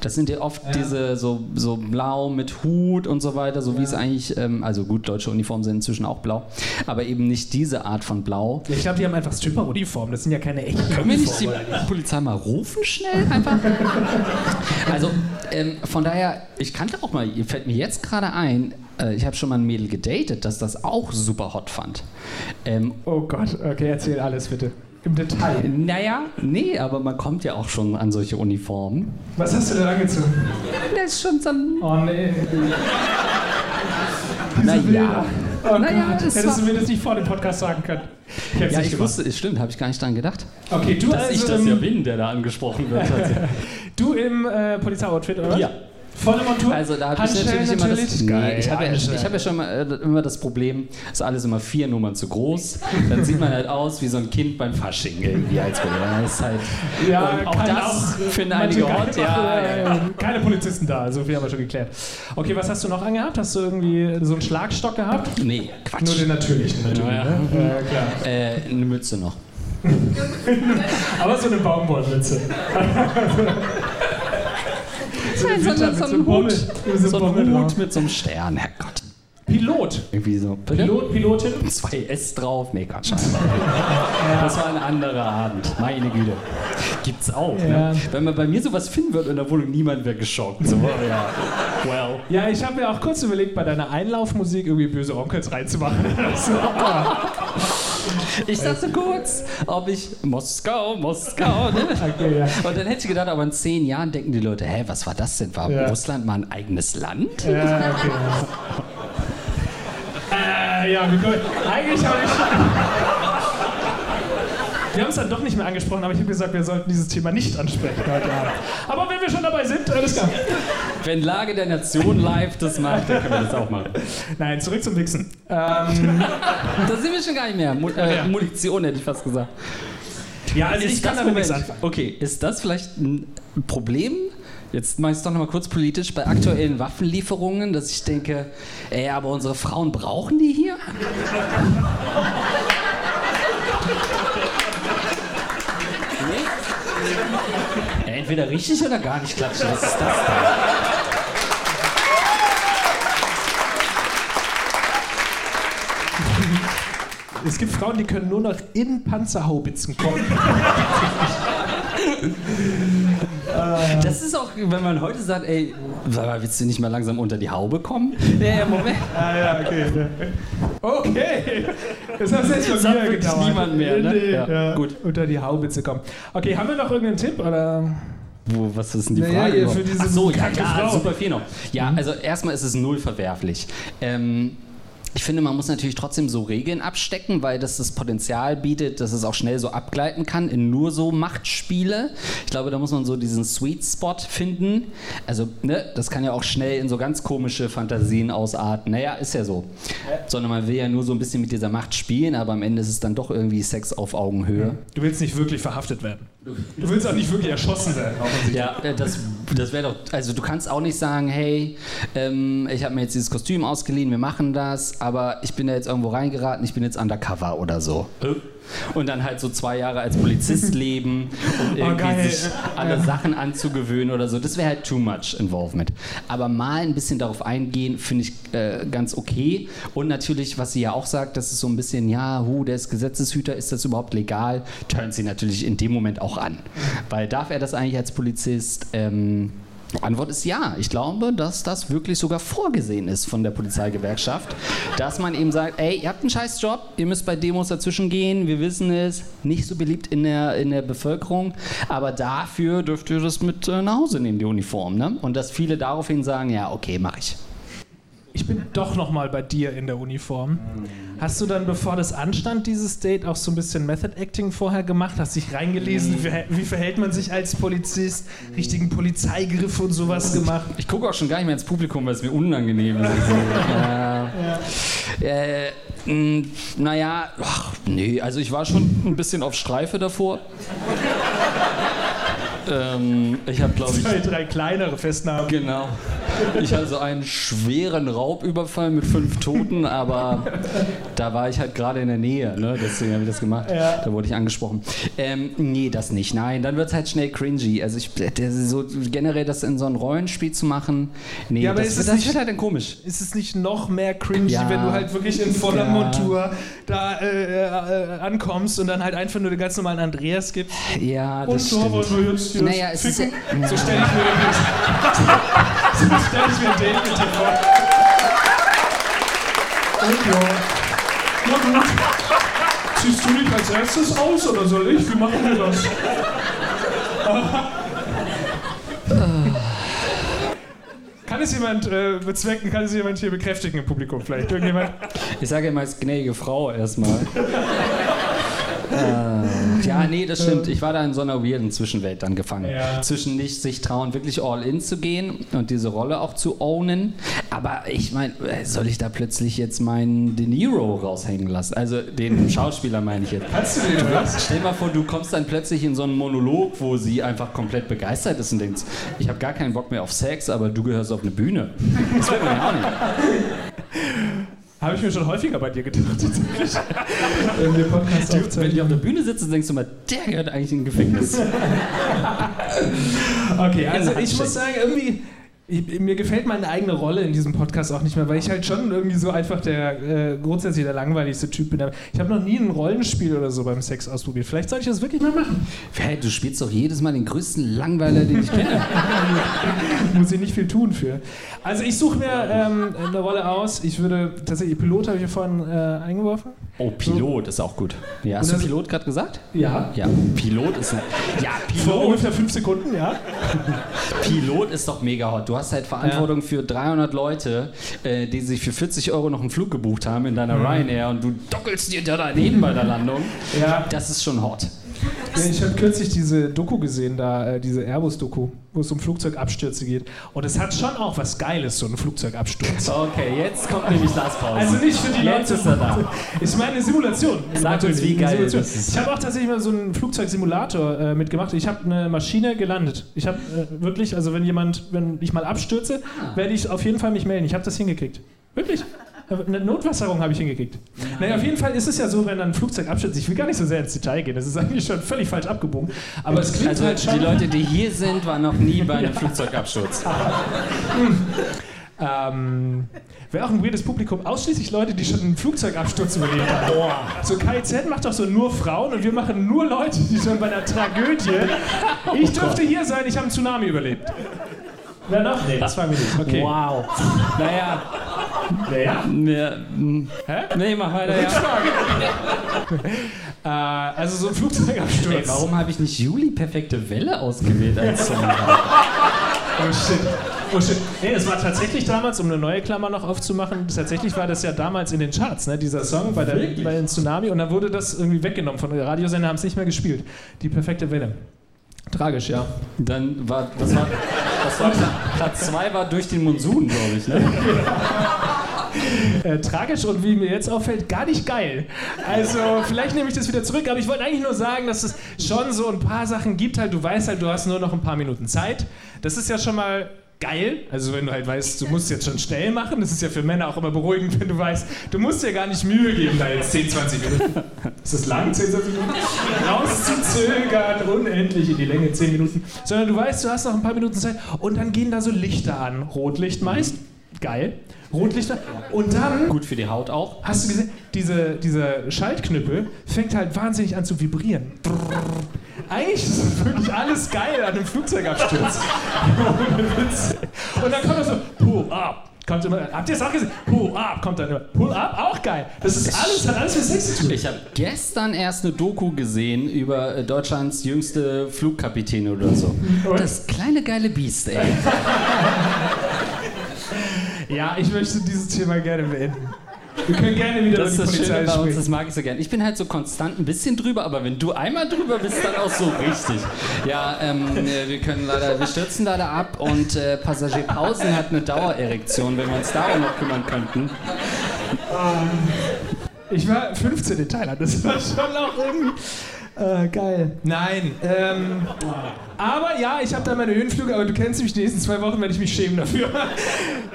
Das sind ja oft Ja. diese so, so blau mit Hut und so weiter, so wie es eigentlich, ähm, also gut, deutsche Uniformen sind inzwischen auch blau, aber eben nicht diese Art von blau. Ja, ich glaube, die haben einfach Stripper-Uniformen. Das sind ja keine echten Können wir nicht die. Polizei mal rufen schnell einfach? Also ähm, von daher, ich kannte auch mal, fällt mir jetzt gerade ein, äh, ich habe schon mal ein Mädel gedatet, das das auch super hot fand. Ähm, Oh Gott, okay, erzähl alles bitte. Im Detail. naja, nee, aber man kommt ja auch schon an solche Uniformen. Was hast du denn angezogen? Das ist schon so ein. Oh nee. Naja. Oh Naja, Gott. das Hättest war- du mir das nicht vor dem Podcast sagen können. Ich Ja, ich gemacht. wusste, es stimmt, habe ich gar nicht dran gedacht. Okay, du, also, im, bin, der da angesprochen wird. du im äh, Polizeioutfit, oder? Ja. Volle Montur? Also da habe ich natürlich immer das. Nee, Geil, ich habe ja, ich hab ja schon mal, äh, immer das Problem, ist alles immer vier Nummern zu groß. Dann sieht man halt aus wie so ein Kind beim Fasching irgendwie als halt, Ja, und auch kann das auch, finden einige keine hot. Ja, ja, ja. Keine Polizisten da, so viel haben wir schon geklärt. Okay, was hast du noch angehabt? Hast du irgendwie so einen Schlagstock gehabt? Nee, Quatsch. Nur den natürlichen, natürlich. Ja, ja. Ne? Ja, klar. Äh, eine Mütze noch. Aber so eine Baumwollmütze. so eine Nein, so eine- ein Hut. mit so ein Hut mit so einem Stern, Herrgott. Pilot. Irgendwie so. Pilot, Pilotin. Zwei S drauf. Nee, Quatsch. Das war ein anderer Abend. Meine Güte. Gibt's auch. Ja. Ne? Wenn man bei mir sowas finden würde in der Wohnung, niemand wäre geschockt. So, ja. Well. Ja, ich habe mir auch kurz überlegt, bei deiner Einlaufmusik irgendwie böse Onkels reinzumachen. so, Ich dachte kurz, ob ich Moskau, Moskau. Ne? okay, ja. Und dann hätte ich gedacht, aber in zehn Jahren denken die Leute, hä, was war das denn? War Ja. Russland mal ein eigenes Land? Ja, okay. äh, ja, wir können, eigentlich habe ich. Wir haben es dann doch nicht mehr angesprochen, aber ich habe gesagt, wir sollten dieses Thema nicht ansprechen heute Abend. Aber wenn wir schon dabei sind, alles klar. Wenn Lage der Nation live das macht, dann können wir das auch machen. Nein, zurück zum Wichsen. Ähm, Da sind wir schon gar nicht mehr. Mu äh. Munition hätte ich fast gesagt. ja, also ich kann damit nichts anfangen. Okay, ist das vielleicht ein Problem? Jetzt mache ich es doch nochmal kurz politisch bei aktuellen Waffenlieferungen, dass ich denke, ey, aber unsere Frauen brauchen die hier? nee? Ja, entweder richtig oder gar nicht klatschen. Was ist das denn? Es gibt Frauen, die können nur noch in Panzerhaubitzen kommen. Das ist auch, wenn man heute sagt, ey, sag mal, willst du nicht mal langsam unter die Haube kommen? Ja, ja, Moment. Ah ja, okay. Okay. Das hat jetzt mir wirklich gedauert. niemand mehr, ne? Nee, Ja, ja, gut. Unter die Haubitze kommen. Okay, haben wir noch irgendeinen Tipp? Oder? Wo, was ist denn die Naja, Frage? für diese Ach so, ja, ja, super viel noch. Ja, also erstmal ist es null verwerflich. Ähm, Ich finde, man muss natürlich trotzdem so Regeln abstecken, weil das das Potenzial bietet, dass es auch schnell so abgleiten kann in nur so Machtspiele. Ich glaube, da muss man so diesen Sweet Spot finden. Also, ne, das kann ja auch schnell in so ganz komische Fantasien ausarten. Naja, ist ja so. Sondern man will ja nur so ein bisschen mit dieser Macht spielen, aber am Ende ist es dann doch irgendwie Sex auf Augenhöhe. Du willst nicht wirklich verhaftet werden. Du willst auch nicht wirklich erschossen werden. Ja, äh, das, das wäre doch. Also, du kannst auch nicht sagen, hey, ähm, ich habe mir jetzt dieses Kostüm ausgeliehen, wir machen das, aber ich bin da jetzt irgendwo reingeraten, ich bin jetzt undercover oder so. Und dann halt so zwei Jahre als Polizist leben und irgendwie geil. sich alle Sachen anzugewöhnen oder so. Das wäre halt too much involvement. Aber mal ein bisschen darauf eingehen, finde ich äh, ganz okay. Und natürlich, was sie ja auch sagt, das ist so ein bisschen, ja, hu, der ist Gesetzeshüter, ist das überhaupt legal? Turnt sie natürlich in dem Moment auch an. Weil darf er das eigentlich als Polizist? Ähm, Antwort ist ja. Ich glaube, dass das wirklich sogar vorgesehen ist von der Polizeigewerkschaft, dass man eben sagt, ey, ihr habt einen scheiß Job, ihr müsst bei Demos dazwischen gehen, wir wissen es, nicht so beliebt in der, in der Bevölkerung, aber dafür dürft ihr das mit äh, nach Hause nehmen, die Uniform. Ne? Und dass viele daraufhin sagen, ja, okay, mach ich. Ich bin doch noch mal bei dir in der Uniform. Hast du dann, bevor das anstand, dieses Date, auch so ein bisschen Method Acting vorher gemacht? Hast dich reingelesen? Wie, wie verhält man sich als Polizist? Richtigen Polizeigriff und sowas gemacht? Ich gucke auch schon gar nicht mehr ins Publikum, weil es mir unangenehm ist. ja. Äh, mh, naja, ach, nee, also ich war schon ein bisschen auf Streife davor. Ähm, ich habe, glaube ich, Zwei, drei kleinere Festnahmen. Genau. Ich hatte so einen schweren Raubüberfall mit fünf Toten, aber da war ich halt gerade in der Nähe, ne? deswegen habe ich das gemacht. Ja. Da wurde ich angesprochen. Ähm, nee, das nicht. Nein, dann wird es halt schnell cringy. Also ich, der, so generell das in so ein Rollenspiel zu machen, nee, Ja, aber das, ist es das nicht- wird halt dann komisch. Ist es nicht noch mehr cringy, Ja. wenn du halt wirklich in voller Ja. Montur da äh, äh, ankommst und dann halt einfach nur den ganz normalen Andreas gibst? Ja, Und das so wollen stimmt. wir jetzt hier Naja, es ist ja- So stelle ich mir den So stelle ich mir ein Date mit dir vor. Und ja. Na gut. Ziehst du dich als erstes aus oder soll ich? Wie machen wir das? Kann es jemand äh, bezwecken, kann es jemand hier bekräftigen im Publikum vielleicht? Irgendjemand? Ich sage immer als gnädige Frau erstmal. äh, ja, nee, das stimmt. Ich war da in so einer weirden Zwischenwelt dann gefangen. Ja. Zwischen nicht sich trauen, wirklich all in zu gehen und diese Rolle auch zu ownen. Aber ich meine, soll ich da plötzlich jetzt meinen De Niro raushängen lassen? Also den Schauspieler meine ich jetzt. Kannst du den was? Stell mal vor, du kommst dann plötzlich in so einen Monolog, wo sie einfach komplett begeistert ist und denkst, ich habe gar keinen Bock mehr auf Sex, aber du gehörst auf eine Bühne. Das wird man ja auch nicht. Habe ich mir schon häufiger bei dir gedacht. Wenn wir Podcast Wenn aufzeichnen. die auf der Bühne sitzen, denkst du mal, der gehört eigentlich in ein Gefängnis. Okay, also ich muss sagen, irgendwie, ich, mir gefällt meine eigene Rolle in diesem Podcast auch nicht mehr, weil ich halt schon irgendwie so einfach der äh, grundsätzlich der langweiligste Typ bin. Ich habe noch nie ein Rollenspiel oder so beim Sex ausprobiert. Vielleicht sollte ich das wirklich mal machen. Hey, du spielst doch jedes Mal den größten Langweiler, den ich kenne. Muss ich nicht viel tun für. Also ich suche mir ähm, eine Rolle aus. Ich würde tatsächlich Pilot habe ich ja vorhin äh, eingeworfen. Oh, Pilot ist auch gut. Ja, hast du Pilot gerade gesagt? Ja. Ja, Pilot ist. Ja, Vor Pilot, ungefähr fünf Sekunden, ja. Pilot ist doch mega hot. Du hast halt Verantwortung für 300 Leute, äh, die sich für 40 Euro noch einen Flug gebucht haben in deiner Ryanair und du dockelst dir da daneben bei der Landung. Ja. Das ist schon hot. Ja, ich habe kürzlich diese Doku gesehen, da äh, diese Airbus-Doku, wo es um Flugzeugabstürze geht. Und es hat schon auch was Geiles, so ein Flugzeugabsturz. Okay, jetzt kommt nämlich das Pause. Also nicht für die Jetzt Leute. ist er da. Ich meine eine Simulation. Sag uns, wie geil Simulation. das ist. Ich habe auch tatsächlich mal so einen Flugzeugsimulator äh, mitgemacht. Ich habe eine Maschine gelandet. Ich habe äh, wirklich, also wenn jemand, wenn ich mal abstürze, Ah. werde ich auf jeden Fall mich melden. Ich habe das hingekriegt. Wirklich. Eine Notwasserung habe ich hingekriegt. Naja, auf jeden Fall ist es ja so, wenn dann ein Flugzeug abstürzt, ich will gar nicht so sehr ins Detail gehen, das ist eigentlich schon völlig falsch abgebogen, aber es klingt Also halt schon... die Leute, die hier sind, waren noch nie bei einem Flugzeugabsturz. Ähm, Wäre auch ein weirdes Publikum. Ausschließlich Leute, die schon einen Flugzeugabsturz überlebt haben. Boah. So KIZ macht doch so nur Frauen und wir machen nur Leute, die schon bei einer Tragödie. Ich dürfte hier sein, ich habe einen Tsunami überlebt. Wer noch? Nee, das war mir nicht. Okay. Wow. Naja, Naja. mm, Hä? nee, mach weiter, ja. Äh, also so ein Flugzeugabsturz. Ey, warum habe ich nicht Juli perfekte Welle ausgewählt als Song? Oh shit. Oh shit. Nee, es war tatsächlich damals, um eine neue Klammer noch aufzumachen, tatsächlich war das ja damals in den Charts, ne, dieser Song bei, der, bei den Tsunami und dann wurde das irgendwie weggenommen von den Radiosender, haben es nicht mehr gespielt. Die perfekte Welle. Tragisch, ja. Dann war, das war, das war Platz 2 war durch den Monsun, glaube ich, ne? Äh, tragisch und wie mir jetzt auffällt, gar nicht geil. Also vielleicht nehme ich das wieder zurück, aber ich wollte eigentlich nur sagen, dass es schon so ein paar Sachen gibt halt, du weißt halt, du hast nur noch ein paar Minuten Zeit. Das ist ja schon mal geil. Also wenn du halt weißt, du musst jetzt schon schnell machen, das ist ja für Männer auch immer beruhigend, wenn du weißt, du musst dir gar nicht Mühe geben, da jetzt 10, 20 Minuten. Ist das lang, 10, 20 Minuten? Rauszuzögern, unendlich in die Länge, 10 Minuten. Sondern du weißt, du hast noch ein paar Minuten Zeit und dann gehen da so Lichter an. Rotlicht meist. Geil. Rotlichter. Und dann Gut für die Haut auch. Hast du gesehen, diese, dieser Schaltknüppel fängt halt wahnsinnig an zu vibrieren. Eigentlich ist wirklich alles geil an einem Flugzeugabsturz. Und dann kommt er so, pull up. Kommt immer, habt ihr es auch gesehen? Pull up, kommt dann immer. Pull up, auch geil. Das ist alles, hat alles mit Sex zu tun. Ich habe gestern erst eine Doku gesehen über äh, Deutschlands jüngste Flugkapitän oder so. Das kleine geile Biest, ey. Ja, ich möchte dieses Thema gerne beenden. Wir können gerne wieder Das ist über die das Polizei Schöne bei uns, das mag ich so gern. Ich bin halt so konstant ein bisschen drüber, aber wenn du einmal drüber bist, dann auch so richtig. Ja, ähm, äh, wir können leider, wir stürzen leider ab und äh, Passagier Pausen hat eine Dauererektion, wenn wir uns darum noch kümmern könnten. Ich war 15 in Thailand, das war schon auch irgendwie. Äh, geil. Nein. Ähm, aber ja, ich habe da meine Höhenflüge, aber du kennst mich, die nächsten zwei Wochen werde ich mich schämen dafür.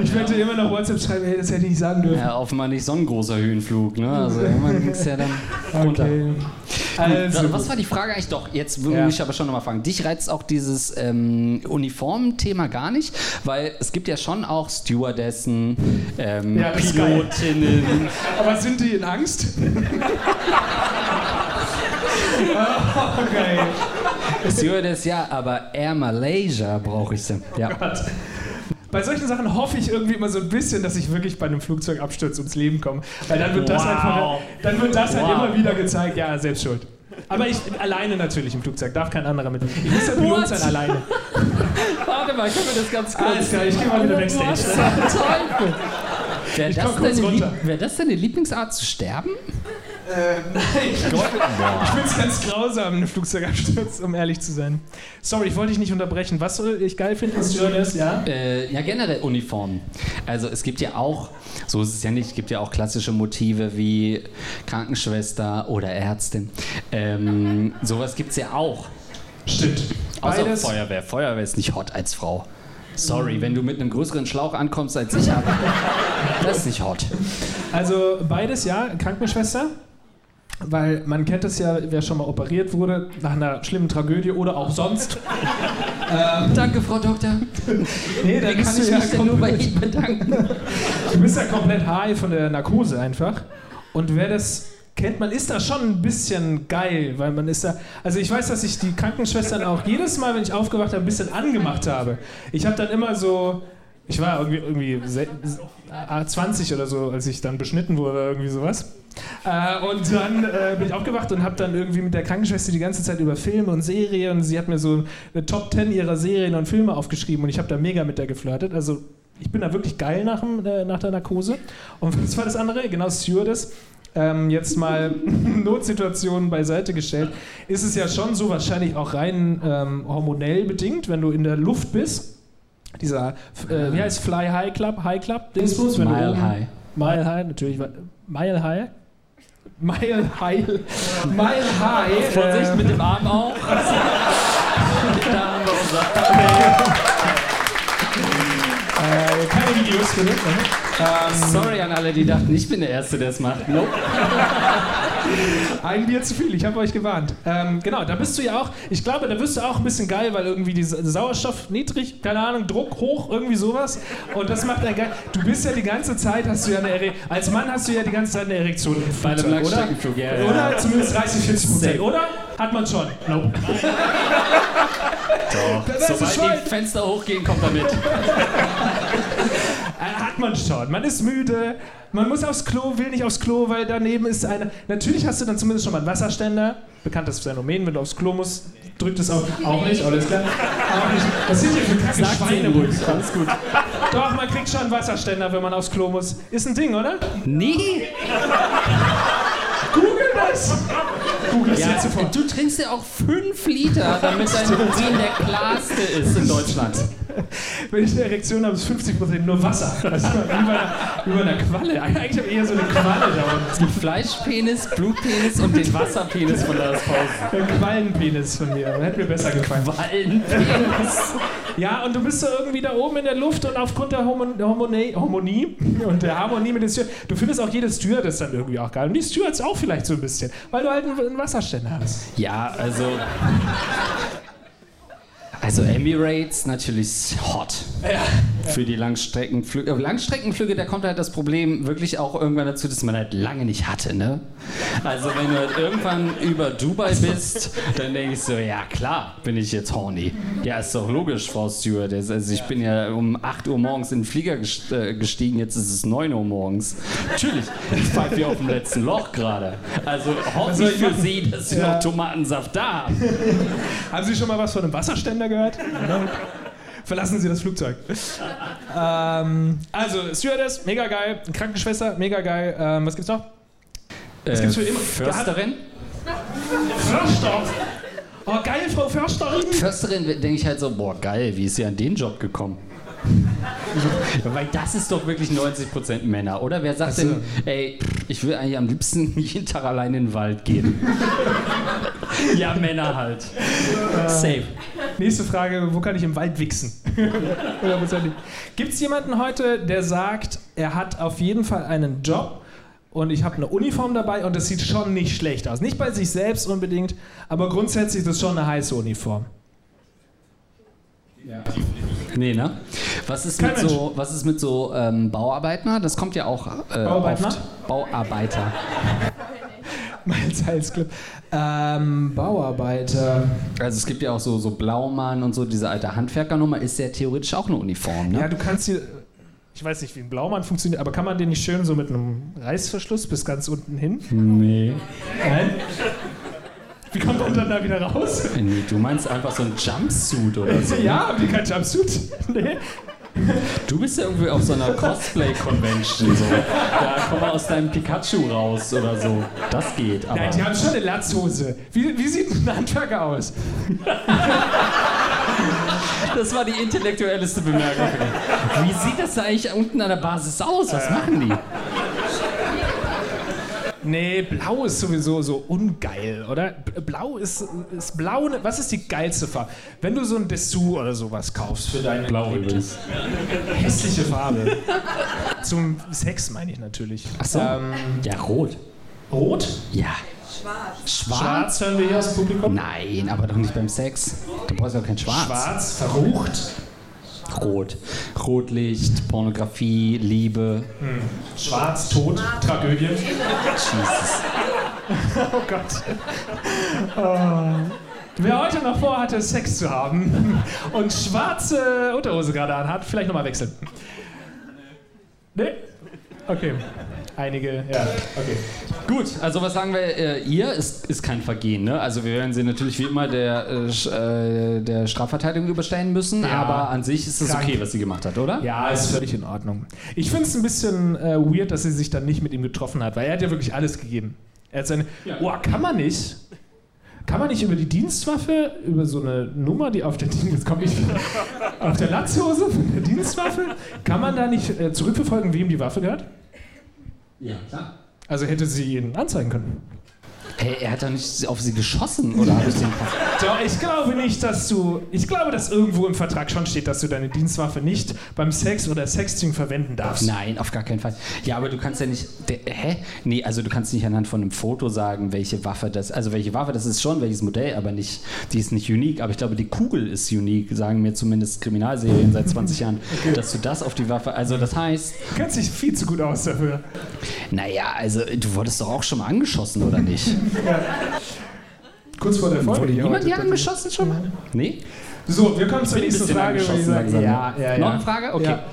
Ich werde dir immer noch WhatsApp schreiben, hey, das hätte ich nicht sagen dürfen. Ja, offenbar nicht so ein großer Höhenflug, ne? Also irgendwann ging es ja dann runter. Okay. Also, Wa- Was war die Frage eigentlich? Doch, jetzt will Ja. ich aber schon nochmal fragen. Dich reizt auch dieses ähm, Uniformthema gar nicht, weil es gibt ja schon auch Stewardessen, ähm, Ja. Pilotinnen. aber sind die in Angst? Oh, geil. Stewardess ja, aber Air Malaysia brauche ich sie. Ja. Bei solchen Sachen hoffe ich irgendwie immer so ein bisschen, dass ich wirklich bei einem Flugzeugabsturz ums Leben komme. Weil dann wird das, halt, Wow. dann wird das halt Wow. immer wieder gezeigt, ja, selbst schuld. Aber ich alleine natürlich im Flugzeug, darf kein anderer mit. Ich muss der Pilot sein alleine. Warte mal, können wir das ganz Alles klar, ich gehe mal wieder backstage. Was zum Teufel? Wäre Ich das, kurz deine wär das deine Lieblingsart zu sterben? Ich finde es ganz grausam, einen Flugzeugabsturz, um ehrlich zu sein. Sorry, ich wollte dich nicht unterbrechen. Was soll ich geil finde, ist ja? Äh, ja, generell Uniformen. Also es gibt ja auch, so ist es ja nicht, es gibt ja auch klassische Motive wie Krankenschwester oder Ärztin. Ähm, sowas gibt es ja auch. Stimmt. Außer Beides. Feuerwehr. Feuerwehr ist nicht hot als Frau. Sorry, wenn du mit einem größeren Schlauch ankommst als ich habe. Das ist nicht hot. Also beides, ja, Krankenschwester. Weil man kennt es ja, wer schon mal operiert wurde, nach einer schlimmen Tragödie oder auch sonst. Danke, Frau Doktor. Nee, da Wie kann ich ja mich denn nur bei Ihnen bedanken? du bist ja komplett high von der Narkose einfach. Und wer das kennt, man ist da schon ein bisschen geil, weil man ist da. Also ich weiß, dass ich die Krankenschwestern auch jedes Mal, wenn ich aufgewacht habe, ein bisschen angemacht habe. Ich habe dann immer so. Ich war irgendwie, irgendwie se- äh, 20 oder so, als ich dann beschnitten wurde irgendwie sowas. Äh, und dann äh, bin ich aufgewacht und habe dann irgendwie mit der Krankenschwester die ganze Zeit über Filme und Serien und sie hat mir so eine Top 10 ihrer Serien und Filme aufgeschrieben und ich habe da mega mit der geflirtet. Also ich bin da wirklich geil nach, dem, äh, nach der Narkose. Und was war das andere? Genau, Stewardess. Ähm, jetzt mal Notsituationen beiseite gestellt, ist es ja schon so wahrscheinlich auch rein ähm, hormonell bedingt, wenn du in der Luft bist. Dieser, äh, wie heißt Fly High Club? High Club? Dingsbus, wenn du Mile oben- High. Mile High, natürlich. Mile High? Mile High. Mile High. Vorsicht mit dem Arm auch. da haben wir unser. Videos bitte. Ne? Ähm, Sorry an alle, die dachten, ich bin der Erste, der es macht. Nope. Ein Bier zu viel, ich habe euch gewarnt. Ähm, genau, da bist du ja auch, ich glaube, da wirst du auch ein bisschen geil, weil irgendwie die Sa- Sauerstoff niedrig, keine Ahnung, Druck hoch, irgendwie sowas. Und das macht einen geil. Du bist ja die ganze Zeit, hast du ja eine Erektion, als Mann hast du ja die ganze Zeit eine Erektion Bei einem oder? Langstreckenflug, ja, ja. Oder zumindest 30, 40 Prozent, oder? Hat man schon. Nope. Doch. Sobald die Fenster hochgehen, kommt er mit. Äh, Hat man schon. Man ist müde, man muss aufs Klo, will nicht aufs Klo, weil daneben ist eine. Natürlich hast du dann zumindest schon mal einen Wasserständer. Bekanntes Phänomen, wenn du aufs Klo musst, drückt es auch. Auch nicht, alles klar. Auch nicht. Was sind hier für Sagt Schweine? alles gut. Doch, man kriegt schon einen Wasserständer, wenn man aufs Klo muss. Ist ein Ding, oder? Nee, Google das! Google es ja, jetzt sofort. du trinkst ja auch 5 Liter, damit dein Urin der klarste ist in Deutschland. Wenn ich eine Erektion habe, ist 50% nur Wasser. Also wie bei einer, einer Qualle. Eigentlich habe ich eher so eine Qualle da unten. Es gibt Fleischpenis, Blutpenis und den Wasserpenis von Lars Pausen. Ein Quallenpenis von mir. Hätte mir besser gefallen. Wallenpenis. Ja, und du bist so irgendwie da oben in der Luft und aufgrund der, der Harmonie, und der Harmonie mit den Steward, du findest auch jede Stewardess dann irgendwie auch geil. Und die Stewards auch vielleicht so ein bisschen, weil du halt einen, einen Wasserständer hast. Ja, also. Also Emirates natürlich hot. Für die Langstreckenflüge. Aber Langstreckenflüge, da kommt halt das Problem wirklich auch irgendwann dazu, dass man halt lange nicht hatte, ne? Also wenn du halt irgendwann über Dubai bist, dann denke ich so, ja klar, bin ich jetzt horny. Ja, ist doch logisch, Frau Stewardess. Also ich bin ja um 8 Uhr morgens in den Flieger äh, gestiegen, jetzt ist es 9 Uhr morgens. Natürlich, ich pfeife hier auf dem letzten Loch gerade. Also hoffe ich für? Sie, dass Sie Ja. noch Tomatensaft da haben. Haben Sie schon mal was von einem Wasserständer gehört? Verlassen Sie das Flugzeug. ähm, also, Stewardess, mega geil. Krankenschwester, mega geil. Ähm, was gibt's noch? Was gibt's für immer- Försterin? Förster. Oh, geil, Frau Försterin. Försterin denke ich halt so, boah, geil, wie ist sie an den Job gekommen? Weil das ist doch wirklich 90% Männer, oder? Wer sagt Ach so. denn, ey, ich will eigentlich am liebsten jeden Tag allein in den Wald gehen? ja, Männer halt. Safe. Nächste Frage, wo kann ich im Wald wichsen? Gibt es jemanden heute, der sagt, er hat auf jeden Fall einen Job und ich habe eine Uniform dabei und das sieht schon nicht schlecht aus. Nicht bei sich selbst unbedingt, aber grundsätzlich ist das schon eine heiße Uniform. Nee, ne? Was ist Kein mit so, was ist mit so ähm, Bauarbeiter? Das kommt ja auch äh, Bauarbeiter? oft. Bauarbeiter. Miles Heils Club. Ähm, Bauarbeiter. Also es gibt ja auch so, so Blaumann und so, diese alte Handwerkernummer ist ja theoretisch auch eine Uniform, ne? Ja, du kannst hier. Ich weiß nicht, wie ein Blaumann funktioniert, aber kann man den nicht schön so mit einem Reißverschluss bis ganz unten hin? Nee. Nein. Wie kommt man dann da wieder raus? Nee, du meinst einfach so ein Jumpsuit oder so. Ja, haben die kein Jumpsuit? Nee. Du bist ja irgendwie auf so einer Cosplay-Convention so. Da komm mal aus deinem Pikachu raus oder so. Das geht, aber. Nein, die haben schon eine Latzhose. Wie, wie sieht ein Handwerker aus? Das war die intellektuellste Bemerkung. Wie sieht das da eigentlich unten an der Basis aus? Was machen die? Nee, blau ist sowieso so ungeil, oder? Blau ist, ist blau, ne- was ist die geilste Farbe? Wenn du so ein Dessous oder sowas kaufst für deine Blau übrigens. Hässliche Farbe. Zum Sex meine ich natürlich. Ach so. Ähm, Ja, rot. rot? Ja. Schwarz. Schwarz hören wir hier aus dem Publikum? Nein, aber doch nicht beim Sex. Du brauchst doch kein Schwarz. Schwarz, verrucht. Rot. Rotlicht, Pornografie, Liebe. Schwarz, Tod, Tragödie. Jesus. Oh Gott. Oh. Wer heute noch vorhatte, Sex zu haben und schwarze Unterhose gerade anhat, vielleicht nochmal wechseln. Nee? Okay. Einige, ja, okay. Gut, also was sagen wir, äh, ihr ist, ist kein Vergehen, ne? Also wir werden sie natürlich wie immer der, äh, äh, der Strafverteidigung überstellen müssen, Ja. aber an sich ist es okay, was sie gemacht hat, oder? Ja, ist völlig in Ordnung. Ich finde es ein bisschen äh, weird, dass sie sich dann nicht mit ihm getroffen hat, weil er hat ja wirklich alles gegeben. Er hat seine. Oh, kann man nicht? Kann man nicht über die Dienstwaffe, über so eine Nummer, die auf der jetzt komm ich, auf der Latzhose von der Dienstwaffe, kann man da nicht äh, zurückverfolgen, wem die Waffe gehört? Ja, klar. Also hätte sie ihn anzeigen können. Hey, er hat doch nicht auf sie geschossen, oder habe ich den Doch, ich glaube nicht, dass du. Ich glaube, dass irgendwo im Vertrag schon steht, dass du deine Dienstwaffe nicht beim Sex oder Sexting verwenden darfst. Nein, auf gar keinen Fall. Ja, aber du kannst ja nicht. Der, hä? Nee, also du kannst nicht anhand von einem Foto sagen, welche Waffe das. Also welche Waffe das ist schon, welches Modell, aber nicht. Die ist nicht unique. Aber ich glaube, die Kugel ist unique, sagen mir zumindest Kriminalserien seit 20 Jahren, dass du das auf die Waffe. Also das heißt, Du kennst dich viel zu gut aus dafür. naja, also du wurdest doch auch schon mal angeschossen, oder nicht? Kurz vor der Folge. Wurde heute. hier angeschossen schon mal? Nee? So, wir kommen zur nächsten Frage. ja, ne? ja, ja. Noch eine Frage? Okay. Ja.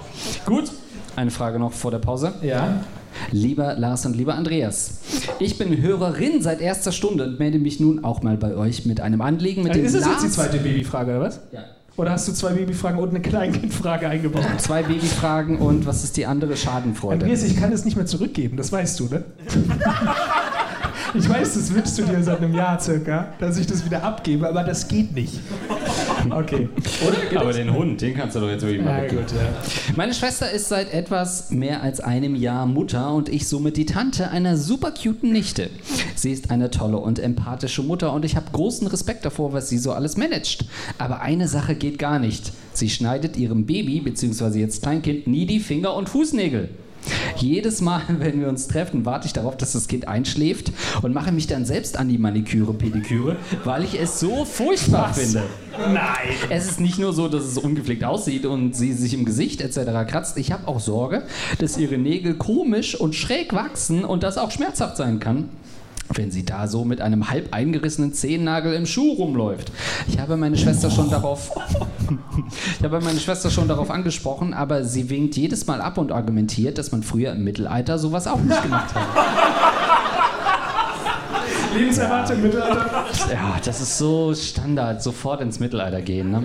Gut. Eine Frage noch vor der Pause. Ja. Lieber Lars und lieber Andreas, ich bin Hörerin seit erster Stunde und melde mich nun auch mal bei euch mit einem Anliegen, mit Also dem ist das Lars... jetzt die zweite Babyfrage, oder was? Ja. Oder hast du zwei Babyfragen und eine Kleinkindfrage eingebaut? Zwei Babyfragen und was ist die andere Schadenfreude? Andreas, ich kann es nicht mehr zurückgeben, das weißt du, ne? Ich weiß, das wünschst du dir seit einem Jahr circa, dass ich das wieder abgebe, aber das geht nicht. Okay. Oder? Geht Aber das? den Hund, den kannst du doch jetzt wirklich mal Ja, gut, ja. Meine Schwester ist seit etwas mehr als einem Jahr Mutter und ich somit die Tante einer super cuten Nichte. Sie ist eine tolle und empathische Mutter und ich habe großen Respekt davor, was sie so alles managt. Aber eine Sache geht gar nicht. Sie schneidet ihrem Baby, beziehungsweise jetzt Kleinkind, nie die Finger und Fußnägel. Jedes Mal, wenn wir uns treffen, warte ich darauf, dass das Kind einschläft und mache mich dann selbst an die Maniküre, Pediküre, weil ich es so furchtbar Was? finde. Nein. Es ist nicht nur so, dass es ungepflegt aussieht und sie sich im Gesicht etc. kratzt. Ich habe auch Sorge, dass ihre Nägel komisch und schräg wachsen und das auch schmerzhaft sein kann. Wenn sie da so mit einem halb eingerissenen Zehennagel im Schuh rumläuft. Ich habe meine Schwester schon darauf. ich habe meine Schwester schon darauf angesprochen, aber sie winkt jedes Mal ab und argumentiert, dass man früher im Mittelalter sowas auch nicht gemacht hat. Lebenserwartung, Mittelalter. Ja, das ist so Standard, sofort ins Mittelalter gehen. Ne?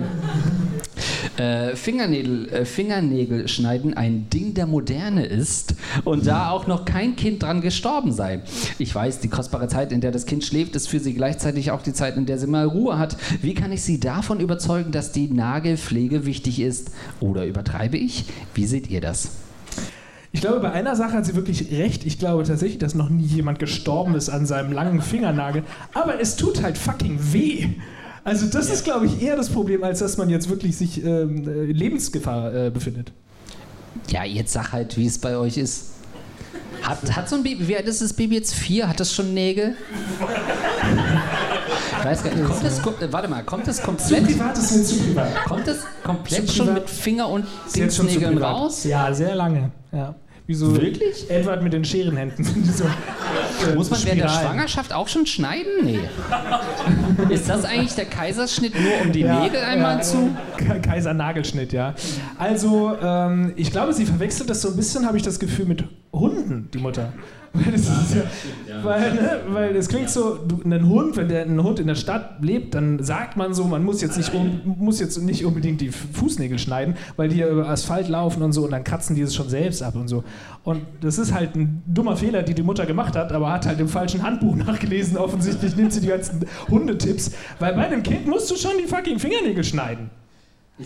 Äh, Fingernägel, äh, Fingernägel schneiden ein Ding der Moderne ist und da auch noch kein Kind dran gestorben sei. Ich weiß, die kostbare Zeit, in der das Kind schläft, ist für sie gleichzeitig auch die Zeit, in der sie mal Ruhe hat. Wie kann ich sie davon überzeugen, dass die Nagelpflege wichtig ist? Oder übertreibe ich? Wie seht ihr das? Ich glaube, bei einer Sache hat sie wirklich recht. Ich glaube tatsächlich, dass noch nie jemand gestorben ist an seinem langen Fingernagel. Aber es tut halt fucking weh. Also das ist, glaube ich, eher das Problem, als dass man jetzt wirklich sich ähm, äh, Lebensgefahr äh, befindet. Ja, jetzt sag halt, wie es bei euch ist. Hat, hat so ein Baby, wie alt ist das Baby jetzt? Vier? Hat das schon Nägel? Ich weiß gar nicht, kommt das, kommt, warte mal, kommt das Zu komplett, privat ist mir zu privat. kommt das komplett Zu schon privat. mit Finger und zu Dingsnägeln raus? Ja, sehr lange. Ja. Wie so Wirklich? Edward mit den Scherenhänden. So, äh, Muss man während der Spiralen. Schwangerschaft auch schon schneiden? Nee. Ist das eigentlich der Kaiserschnitt nur um die Ja, Nägel einmal ja, zu? Ka- Kaisernagelschnitt, ja. Also, ähm, ich glaube, sie verwechselt das so ein bisschen, habe ich das Gefühl, mit Hunden, die Mutter. Weil das ist ja, weil, ne, weil es klingt so, du, ein Hund, wenn der ein Hund in der Stadt lebt, dann sagt man so, man muss jetzt nicht, um, muss jetzt nicht unbedingt die Fußnägel schneiden, weil die ja über Asphalt laufen und so und dann kratzen die es schon selbst ab und so. Und das ist halt ein dummer Fehler, die die Mutter gemacht hat, aber hat halt im falschen Handbuch nachgelesen. Offensichtlich nimmt sie die ganzen Hundetipps, weil bei einem Kind musst du schon die fucking Fingernägel schneiden.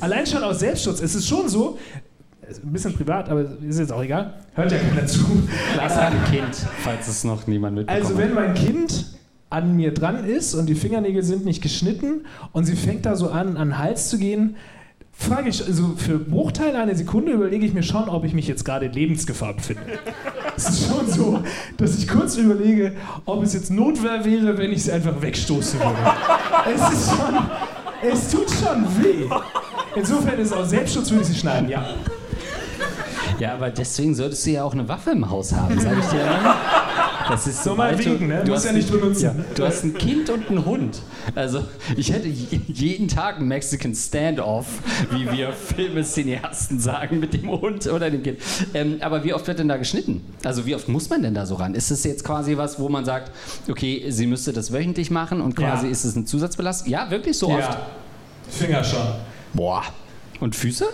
Allein schon aus Selbstschutz. Es ist schon so, ein bisschen privat, aber ist jetzt auch egal. Hört ja keiner zu. Lass ein Kind, falls es noch niemand mitbekommen Also wenn mein Kind an mir dran ist und die Fingernägel sind nicht geschnitten und sie fängt da so an, an den Hals zu gehen, frage ich, also für Bruchteile einer Sekunde überlege ich mir schon, ob ich mich jetzt gerade in Lebensgefahr befinde. Es ist schon so, dass ich kurz überlege, ob es jetzt Notwehr wäre, wenn ich sie einfach wegstoßen würde. Es ist schon, es tut schon weh. Insofern ist es auch Selbstschutz, würde ich sie schneiden, ja. Ja, aber deswegen solltest du ja auch eine Waffe im Haus haben, sag ich dir. Ne? Das ist So mal wegen, ne? Du Muss hast ja nicht benutzen. Ja, du hast ein Kind und einen Hund. Also ich hätte je- jeden Tag einen Mexican Standoff, wie wir Filmecineasten sagen, mit dem Hund oder dem Kind. Ähm, aber wie oft wird denn da geschnitten? Also wie oft muss man denn da so ran? Ist es jetzt quasi was, wo man sagt, okay, sie müsste das wöchentlich machen und quasi Ja. ist es eine Zusatzbelastung? Ja, wirklich so oft? Ja, Finger schon. Boah. Und Füße?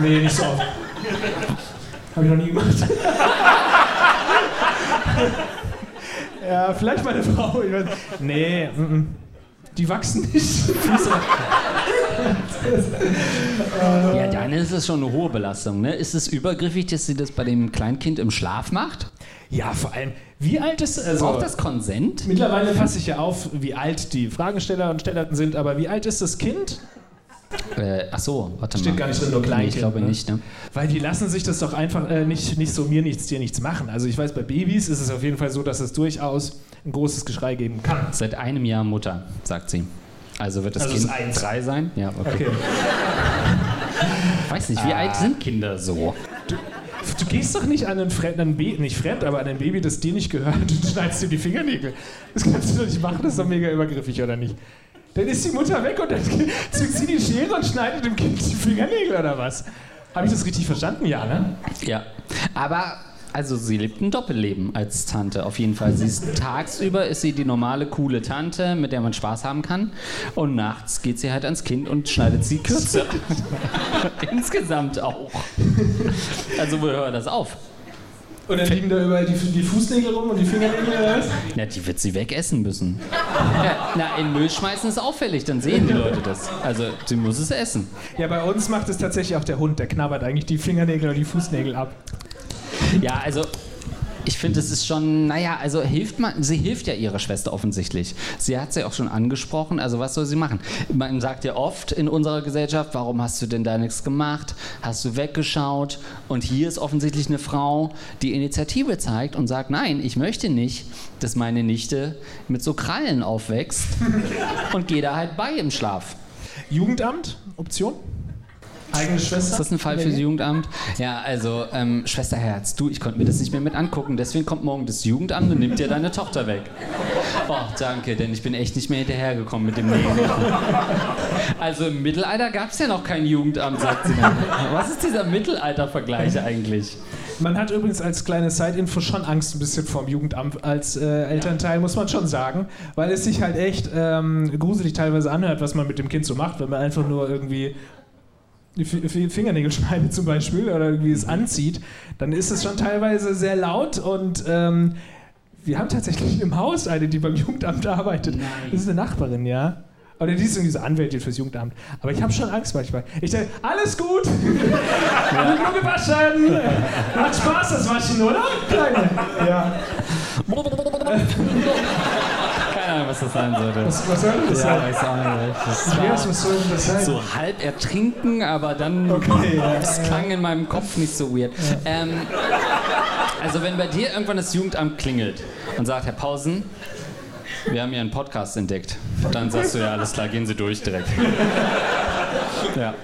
Nee, nicht so oft. Habe ich noch nie gemacht. ja, vielleicht meine Frau. Ich weiß, nee, mm, mm. die wachsen nicht. Ja, dann ist es schon eine hohe Belastung. Ne? Ist es übergriffig, dass sie das bei dem Kleinkind im Schlaf macht? Ja, vor allem, wie alt ist also Braucht das Konsent? Mittlerweile passe ich ja auf, wie alt die Fragensteller und Stellerten sind, aber wie alt ist das Kind? Äh, ach so, warte Steht mal. gar nicht drin, nur Nee, Kleinkind. ich glaube ne? nicht. Ne? Weil die lassen sich das doch einfach äh, nicht, nicht so mir nichts, dir nichts machen. Also ich weiß, bei Babys ist es auf jeden Fall so, dass es durchaus ein großes Geschrei geben kann. Seit einem Jahr Mutter, sagt sie. Also wird das Also Kind ist eins. drei sein? Ja, okay. Okay. Ich weiß nicht, wie alt sind Kinder so? Du gehst doch nicht an einen fremden Baby, nicht fremd, aber an ein Baby, das dir nicht gehört und schneidest dir die Fingernägel. Das kannst du doch nicht machen, das ist doch mega übergriffig, oder nicht? Dann ist die Mutter weg und dann zückt sie die Schere und schneidet dem Kind die Fingernägel, oder was? Habe ich das richtig verstanden? Ja, ne? Ja. Aber also sie lebt ein Doppelleben als Tante auf jeden Fall. Sie ist tagsüber ist sie die normale coole Tante, mit der man Spaß haben kann und nachts geht sie halt ans Kind und schneidet sie kürzer. Insgesamt auch. Also wo hört das auf? Und dann liegen da überall die, die Fußnägel rum und die Fingernägel oder was? Ja, die wird sie wegessen müssen. Na, in Müll schmeißen ist auffällig, dann sehen die Leute das. Also sie muss es essen. Ja, bei uns macht es tatsächlich auch der Hund, der knabbert eigentlich die Fingernägel oder die Fußnägel ab. Ja, also ich finde, es ist schon, naja, also hilft man, sie hilft ja ihrer Schwester offensichtlich. Sie hat sie auch schon angesprochen, also was soll sie machen? Man sagt ja oft in unserer Gesellschaft, warum hast du denn da nichts gemacht? Hast du weggeschaut? Und hier ist offensichtlich eine Frau, die Initiative zeigt und sagt, nein, ich möchte nicht, dass meine Nichte mit so Krallen aufwächst und gehe da halt bei im Schlaf. Jugendamt, Option? Eigene Schwester? Ist das ein Fall fürs Jugendamt? Ja, also ähm, Schwesterherz, du, ich konnte mir das nicht mehr mit angucken, deswegen kommt morgen das Jugendamt und nimmt dir deine Tochter weg. Oh, danke, denn ich bin echt nicht mehr hinterhergekommen mit dem Nehmen. Also im Mittelalter gab es ja noch kein Jugendamt, sagt sie dann. Was ist dieser Mittelaltervergleich eigentlich? Man hat übrigens als kleine Side-Info schon Angst ein bisschen vorm Jugendamt als äh, Elternteil, muss man schon sagen, weil es sich halt echt ähm, gruselig teilweise anhört, was man mit dem Kind so macht, wenn man einfach nur irgendwie die Fingernägel schneidet zum Beispiel oder irgendwie es anzieht, dann ist es schon teilweise sehr laut und ähm, wir haben tatsächlich im Haus eine, die beim Jugendamt arbeitet. Nein. Das ist eine Nachbarin, ja. Oder die ist irgendwie so Anwältin fürs Jugendamt. Aber ich habe schon Angst manchmal. Ich denke, alles gut. Ja. Nur gewaschen. Hat Spaß das Waschen, oder? Kleine. Ja. Ahnung, was das sein sollte. Was, was soll das ja, sein? weiß auch nicht. Das Andreas, was soll denn das sein? so halb ertrinken, aber dann Okay, ja, das ja. klang in meinem Kopf nicht so weird. Ähm, also wenn bei dir irgendwann das Jugendamt klingelt und sagt, Herr Pausen, wir haben hier einen Podcast entdeckt, dann sagst du ja, alles klar, gehen Sie durch direkt. Ja.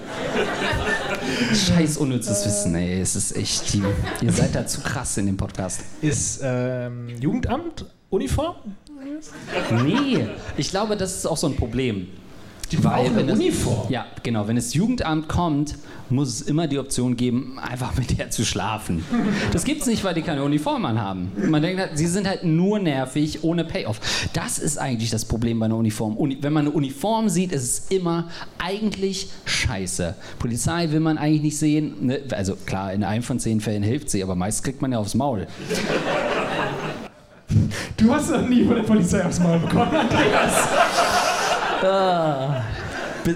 Scheiß unnützes Wissen, ey. Es ist echt, die, ihr seid da zu krass in dem Podcast. Ist ähm, Jugendamt Uniform? Nee, ich glaube, das ist auch so ein Problem. Die brauchen wenn eine Uniform. Ja, genau. Wenn das Jugendamt kommt, muss es immer die Option geben, einfach mit der zu schlafen. Das gibt es nicht, weil die keine Uniform anhaben. Man denkt halt, sie sind halt nur nervig, ohne Payoff. Das ist eigentlich das Problem bei einer Uniform. Uni wenn man eine Uniform sieht, ist es immer eigentlich scheiße. Polizei will man eigentlich nicht sehen. Ne? Also klar, in einem von zehn Fällen hilft sie, aber meist kriegt man ja aufs Maul. Du hast noch nie von der Polizei aufs Maul bekommen, Andreas.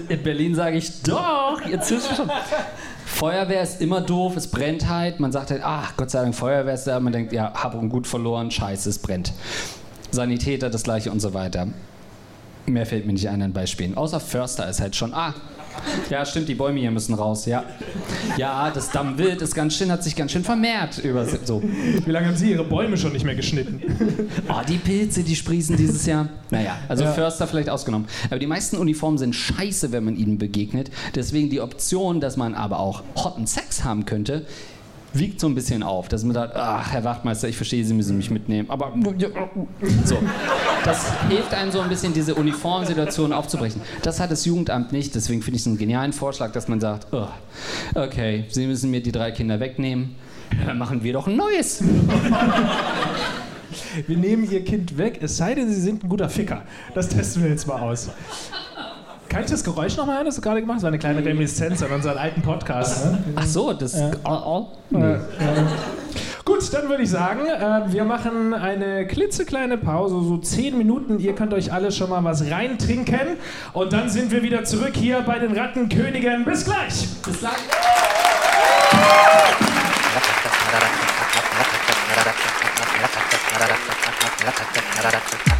In Berlin sage ich, doch, jetzt ist schon. Feuerwehr ist immer doof, es brennt halt. Man sagt halt, ach, Gott sei Dank, Feuerwehr ist da. Man denkt, ja, hab und gut verloren, scheiße, es brennt. Sanitäter, das gleiche und so weiter. Mehr fällt mir nicht ein an Beispielen. Außer Förster ist halt schon, ah, ja, stimmt, die Bäume hier müssen raus, ja. Ja, das Dammwild ist ganz schön, hat sich ganz schön vermehrt. Über, so. Wie lange haben Sie Ihre Bäume schon nicht mehr geschnitten? Oh, die Pilze, die sprießen dieses Jahr. Naja, also Ja. Förster vielleicht ausgenommen. Aber die meisten Uniformen sind scheiße, wenn man ihnen begegnet. Deswegen die Option, dass man aber auch hotten Sex haben könnte, wiegt so ein bisschen auf. Dass man sagt, ach, Herr Wachtmeister, ich verstehe, Sie müssen mich mitnehmen. Aber so. Das hilft einem so ein bisschen, diese Uniformsituation aufzubrechen. Das hat das Jugendamt nicht. Deswegen finde ich es einen genialen Vorschlag, dass man sagt, oh, okay, Sie müssen mir die drei Kinder wegnehmen. Dann machen wir doch ein neues. Wir nehmen Ihr Kind weg, es sei denn, Sie sind ein guter Ficker. Das testen wir jetzt mal aus. Kann ich das Geräusch nochmal hören, das du gerade gemacht hast? Das war eine kleine Reminiszenz an unseren alten Podcast. Ach so, das. Ja. Oh, oh. Nee. Äh, gut, dann würde ich sagen, äh, wir machen eine klitzekleine Pause, so 10 Minuten. Ihr könnt euch alle schon mal was reintrinken. Und dann sind wir wieder zurück hier bei den Rattenkönigen. Bis gleich! Bis gleich!